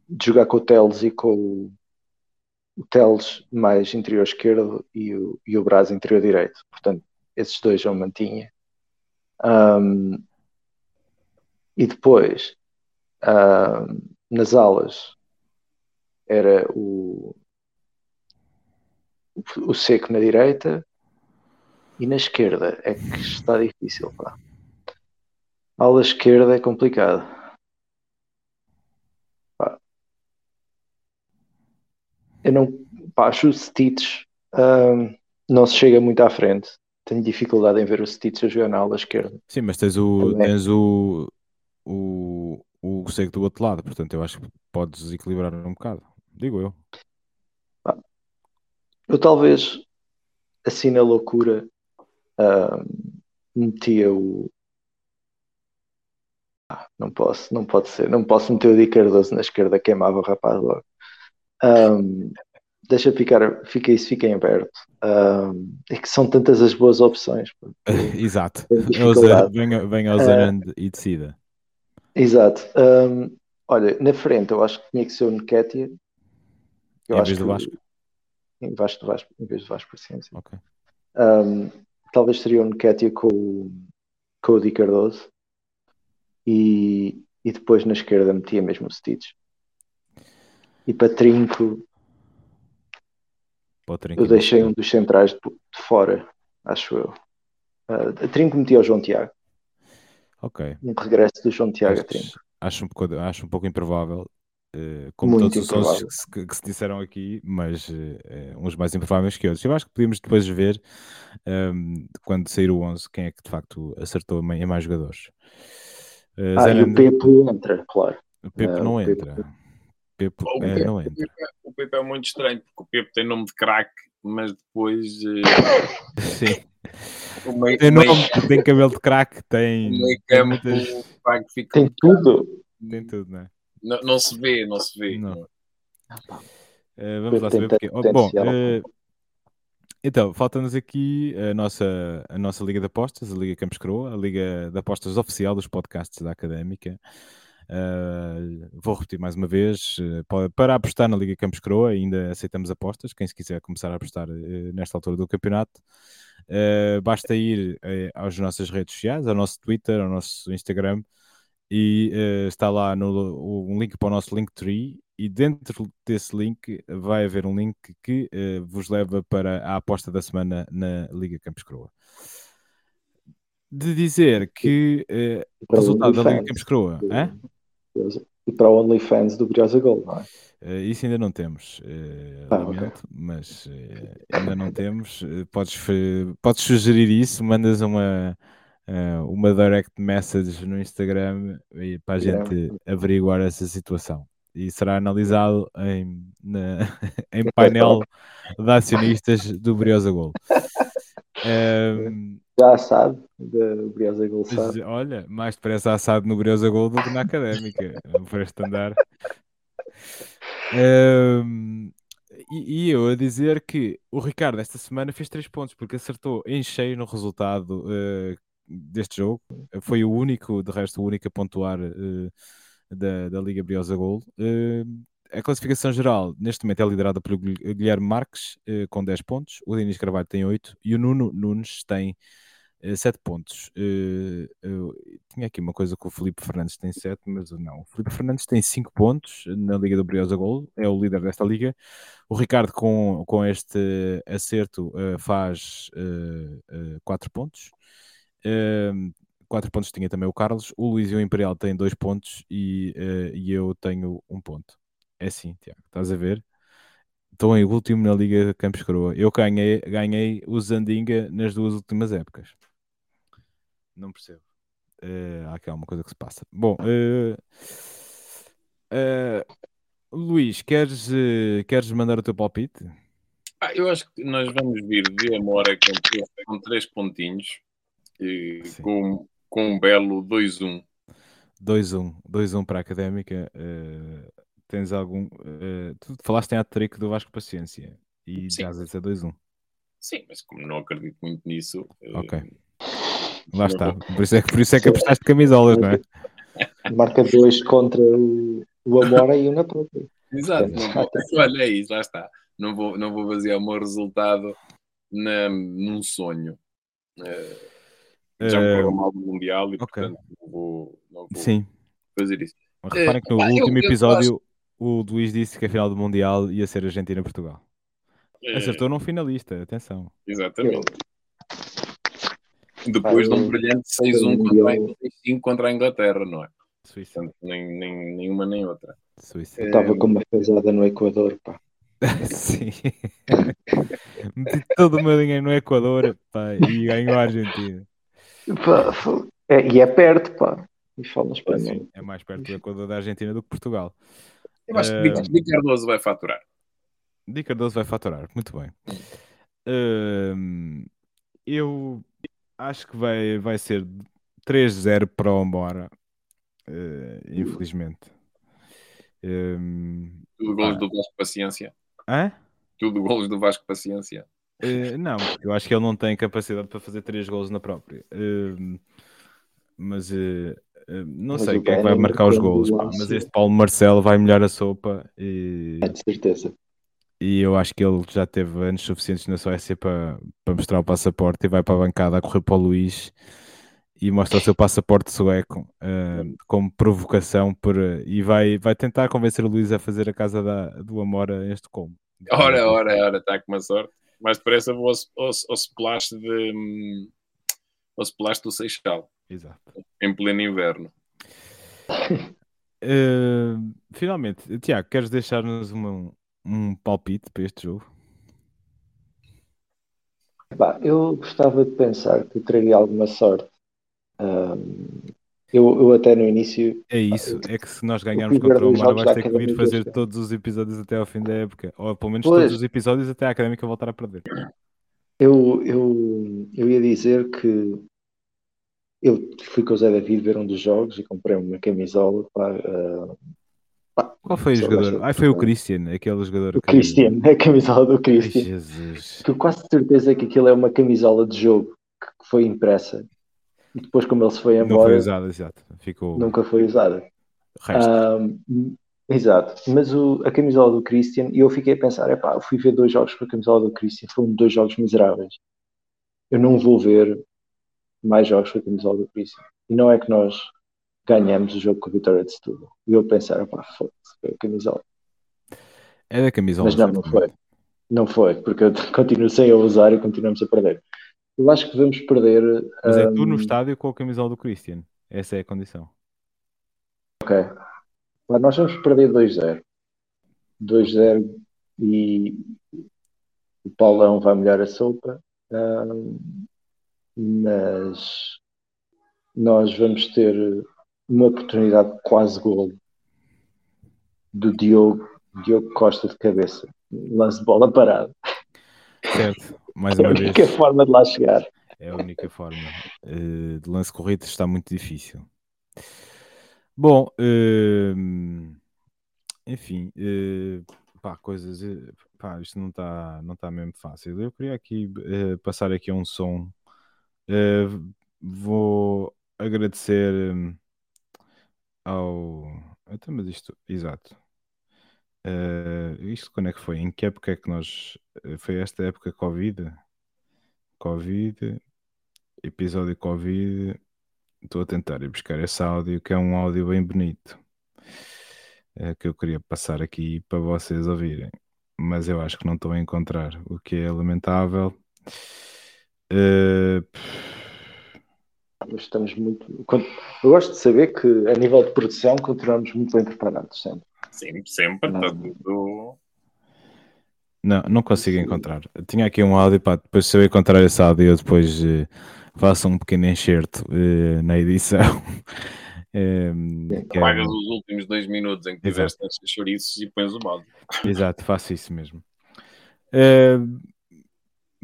de jogar com o Teles e com o, o Teles mais interior esquerdo e o, e o Braz interior direito. Portanto, esses dois eu mantinha. Ahm, e depois, ahm, nas alas, era o, o Seco na direita e na esquerda é que está difícil. Pá. A ala esquerda é complicado. Pá. Eu não pá, acho o Stitch ahm, não se chega muito à frente. Tenho dificuldade em ver o Stitch a jogar na ala esquerda. Sim, mas tens o, Também. tens o, o, o seco do outro lado, portanto eu acho que podes equilibrar um bocado. Digo eu. Eu talvez assim na loucura ahm, metia o. Ah, não posso, não pode ser, não posso meter o Di Cardoso na esquerda, queimava o rapaz logo. Ahm, deixa ficar, fica isso, fica em aberto. Ahm, é que são tantas as boas opções. Exato. Dificuldade. venha, venha ao Ah. Zanand e decida. Exato. Ahm, olha, na frente eu acho que tinha que ser o Nketiah. Eu Em acho vez do Vasco? Em, Vasco, do Vasco, em vez do Vasco Paciência. Ok. Um, talvez seria o Nketiah com, o- com o Di Cardoso e, e depois na esquerda metia mesmo o Stitch. E para Trinco, eu e deixei um dos centrais de, de fora, acho eu. Uh, a Trinco metia o João Tiago. Ok. Um regresso do João Tiago a Trinco. acho um pouco, acho um pouco improvável, como Muito todos os 11 improvável. que, se- que- que se disseram aqui, mas eh, eh, uns mais improváveis que outros. Eu acho que podíamos depois ver, ehm, quando sair o 11, quem é que de facto acertou em mais jogadores. Eh, Ah, e Zenan, o Pepe entra, claro. o Pepe ah, não o Pepe- entra. Pepe O eh, Pepe- não entra. O Pepe é muito estranho, porque o Pepe tem nome de craque, mas depois eh, Sim. o meio, Tem, o meio, nome, tem cabelo de craque, tem, o meio tem campo muitas- Tem um tudo. tem tudo, não é? Não, não se vê, não se vê. Não. Eh, vamos lá saber porque. Oh, bom, eh, então, falta-nos aqui a nossa, a nossa Liga de Apostas, a Liga Campos Croa, a Liga de Apostas oficial dos podcasts da Académica. Eh, vou repetir mais uma vez: pa- para apostar na Liga Campos Croa, ainda aceitamos apostas. Quem se quiser começar a apostar eh, nesta altura do campeonato, basta ir às nossas redes sociais, ao nosso Twitter, ao nosso Instagram, e eh, está lá no, um link para o nosso Linktree e dentro desse link vai haver um link que eh, vos leva para a aposta da semana na Liga Campos Croa. De dizer que eh, o resultado da Liga. Campos Croa? E para o OnlyFans do Briosa Gol, não é? Eh, isso ainda não temos, eh, Ah, lamento, mas eh, ainda não temos. Podes, podes sugerir isso, mandas uma, eh, uma direct message no Instagram para a gente averiguar essa situação. e será analisado em, na, em painel de acionistas do Briosa Gol. Um, Já assado da Briosa Gol sabe. olha, mais depressa assado no Briosa Gol do que na Académica, por este andar. Um, e, e eu a dizer que o Ricardo esta semana fez 3 pontos porque acertou em cheio no resultado uh, deste jogo. Foi o único, de resto, o único a pontuar uh, da, da Liga Briosa Gol. Uh, a classificação geral, neste momento, é liderada pelo Guilherme Marques, com 10 pontos. O Denis Carvalho tem 8 e o Nuno Nunes tem 7 pontos. tinha aqui uma coisa que o Felipe Fernandes tem 7, mas não. O Felipe Fernandes tem 5 pontos na Liga do Briosa Gol, é o líder desta liga. O Ricardo, com, com este acerto, faz 4 pontos. 4 pontos tinha também o Carlos, o Luís e o Imperial têm 2 pontos e, uh, e eu tenho 1 um ponto. É assim, Tiago, estás a ver? Estou em último na Liga Campos Coroa. Eu ganhei, ganhei o Zandinga nas duas últimas épocas. Não percebo. Uh, há aqui alguma coisa que se passa. Bom, uh, Luís, queres, queres mandar o teu palpite? Ah, eu acho que nós vamos vir de Amora com, com três pontinhos com, com um belo 2-1. 2-1, 2-1 para a Académica. Uh, tens algum. Uh, tu falaste em hat-trick do Vasco Paciência e Sim. já a dizer 2-1. Sim, mas como não acredito muito nisso. Uh, ok. Lá está. Por isso é que, por isso é que apostaste camisolas, não é? Marca 2 contra o, o Amora e o na própria. Exato. Vou, olha, é isso, lá está. Não vou, não vou basear o meu resultado na, num sonho. Uh, já me correu mal do Mundial e, okay. portanto, não vou, não vou Sim. fazer isso. Mas reparem que no último eu, episódio eu o Luís disse que a final do Mundial ia ser Argentina-Portugal. É... Acertou num finalista, atenção. Exatamente. Depois de um brilhante 6-1 contra, a... contra a Inglaterra, não é? Suíça. Portanto, nem, nem, nenhuma nem outra. Suíça. Eu estava com uma pesada no Equador, pá. Sim. Meti todo o meu dinheiro no Equador pá, e ganhou a Argentina. É, e é perto, pá. E falas para mim. É mais perto do Equador da Argentina do que Portugal. Eu acho que uh, Di Cardoso vai faturar. Di Cardoso vai faturar, muito bem. Uh, eu acho que vai, vai ser 3-0 para o Embora. Uh, infelizmente. Tudo golos ah. do Vasco Paciência. Hã? Tudo golos do Vasco Paciência. Uh, não, eu acho que ele não tem capacidade para fazer três gols na própria. Uh, mas uh, não mas sei quem é que vai marcar os gols, mas este Paulo Marcelo vai melhor a sopa. E, é, de certeza. E eu acho que ele já teve anos suficientes na Suécia para, para mostrar o passaporte e vai para a bancada a correr para o Luís e mostra o seu passaporte sueco como provocação por, e vai, vai tentar convencer o Luís a fazer a casa da, do Amora este como. Ora, ora, ora, está com uma sorte mais depressa vou ao, ao, ao splash de ao splash do Seixal. Exato. Em pleno inverno. Uh, finalmente, Tiago, queres deixar-nos um, um palpite para este jogo? Bah, eu gostava de pensar que teria alguma sorte. Eu, eu até no início. É isso, é que se nós ganharmos contra o Mar, vais ter que vir fazer todos os episódios até ao fim da época. Ou pelo menos pois. todos os episódios até a académica voltar a perder. Eu, eu, eu ia dizer que eu fui com o Zé David ver um dos jogos e comprei uma camisola para. Uh, Qual foi o jogador? Ah, foi o Christian, aquele jogador. O que... Christian, a camisola do Christian. Ai, Jesus. Que eu quase certeza que aquilo é uma camisola de jogo que foi impressa e depois, como ele se foi embora. Não foi usada, exato. Ficou... Nunca foi usada. Um, exato. Mas o, a camisola do Christian, e eu fiquei a pensar: epá, eu fui ver dois jogos com a camisola do Christian, foram dois jogos miseráveis. Eu não vou ver mais jogos com a camisola do Christian. E não é que nós ganhamos o jogo com a vitória de Setúbal. E eu pensar: epá, foda-se, foi a camisola. É da camisola. Mas não, não foi. Não foi, porque eu continuo sem a usar e continuamos a perder. Eu acho que vamos perder. Mas é tu no estádio com a camisola do Christian. Essa é a condição. Ok. nós vamos perder 2-0. 2-0 e o Paulão vai molhar a sopa. Um, mas nós vamos ter uma oportunidade de quase gol do Diogo, Diogo Costa de cabeça. Lance de bola parado. Certo, mais É a uma vez. única forma de lá chegar. É a única forma. Eh, de lance corrido está muito difícil. Bom, ehm, enfim, eh, pá, coisas. pá, isto não está não tá mesmo fácil. Eu queria aqui eh, passar aqui um som. Vou agradecer ao. Então, mas isto, exato. Eh, isto quando é que foi? Em que época é que nós. eh, Foi esta época Covid? Covid, episódio Covid. Estou a tentar ir buscar esse áudio, que é um áudio bem bonito, eh, que eu queria passar aqui para vocês ouvirem, mas eu acho que não estou a encontrar, o que é lamentável. Eh, Mas estamos muito. Eu gosto de saber que, a nível de produção, continuamos muito bem preparados sempre. Sempre, sempre. Não. Está tudo. Não, não consigo encontrar. Eu tinha aqui um áudio, pá, depois se eu encontrar esse áudio, eu depois eh, faço um pequeno enxerto eh, na edição. Em, que é Apagas um- os últimos dois minutos em que tiveste esses chouriços e pões o balde. Exato, faço isso mesmo. Eh,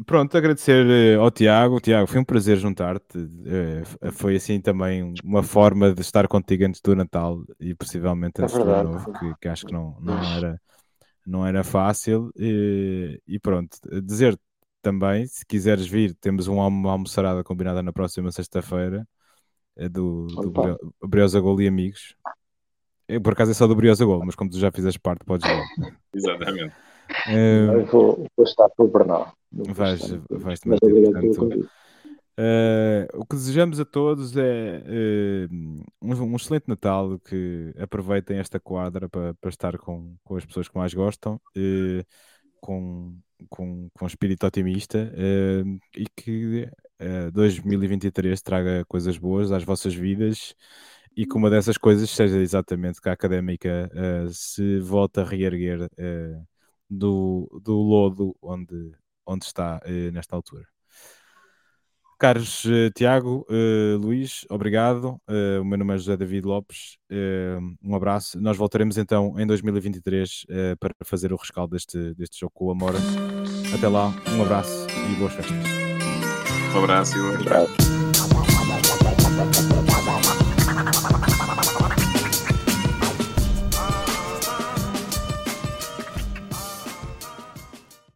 pronto, agradecer eh, ao Tiago. Tiago, foi um prazer juntar-te. Eh, foi assim também uma forma de estar contigo antes do Natal e possivelmente É antes do Ano verdade. Novo, que, que acho que não, não, era, não era fácil. E, e pronto, dizer também, se quiseres vir, temos um uma almoçarada combinada na próxima sexta-feira é do, do Opa. Briosa Gol e Amigos. É, por acaso é só do Briosa Gol, mas como tu já fizeste parte, podes vir. Exatamente. Vou, vou estar pelo Bernal. Vais- obrigado pelo portanto. Eh, o que desejamos a todos é eh, um, um excelente Natal, que aproveitem esta quadra para, para estar com, com as pessoas que mais gostam, eh, com, com, com espírito otimista e que eh, 2023 traga coisas boas às vossas vidas e que uma dessas coisas seja exatamente que a académica se volta a reerguer do, do lodo onde, onde está eh, nesta altura. Caros eh, Tiago, eh, Luís, obrigado. Eh, o meu nome é José David Lopes. Eh, um abraço. Nós voltaremos então em 2023 eh, para fazer o rescaldo deste, deste jogo com o Amora. Até lá, um abraço e boas festas. Um abraço e um abraço. Obrigado.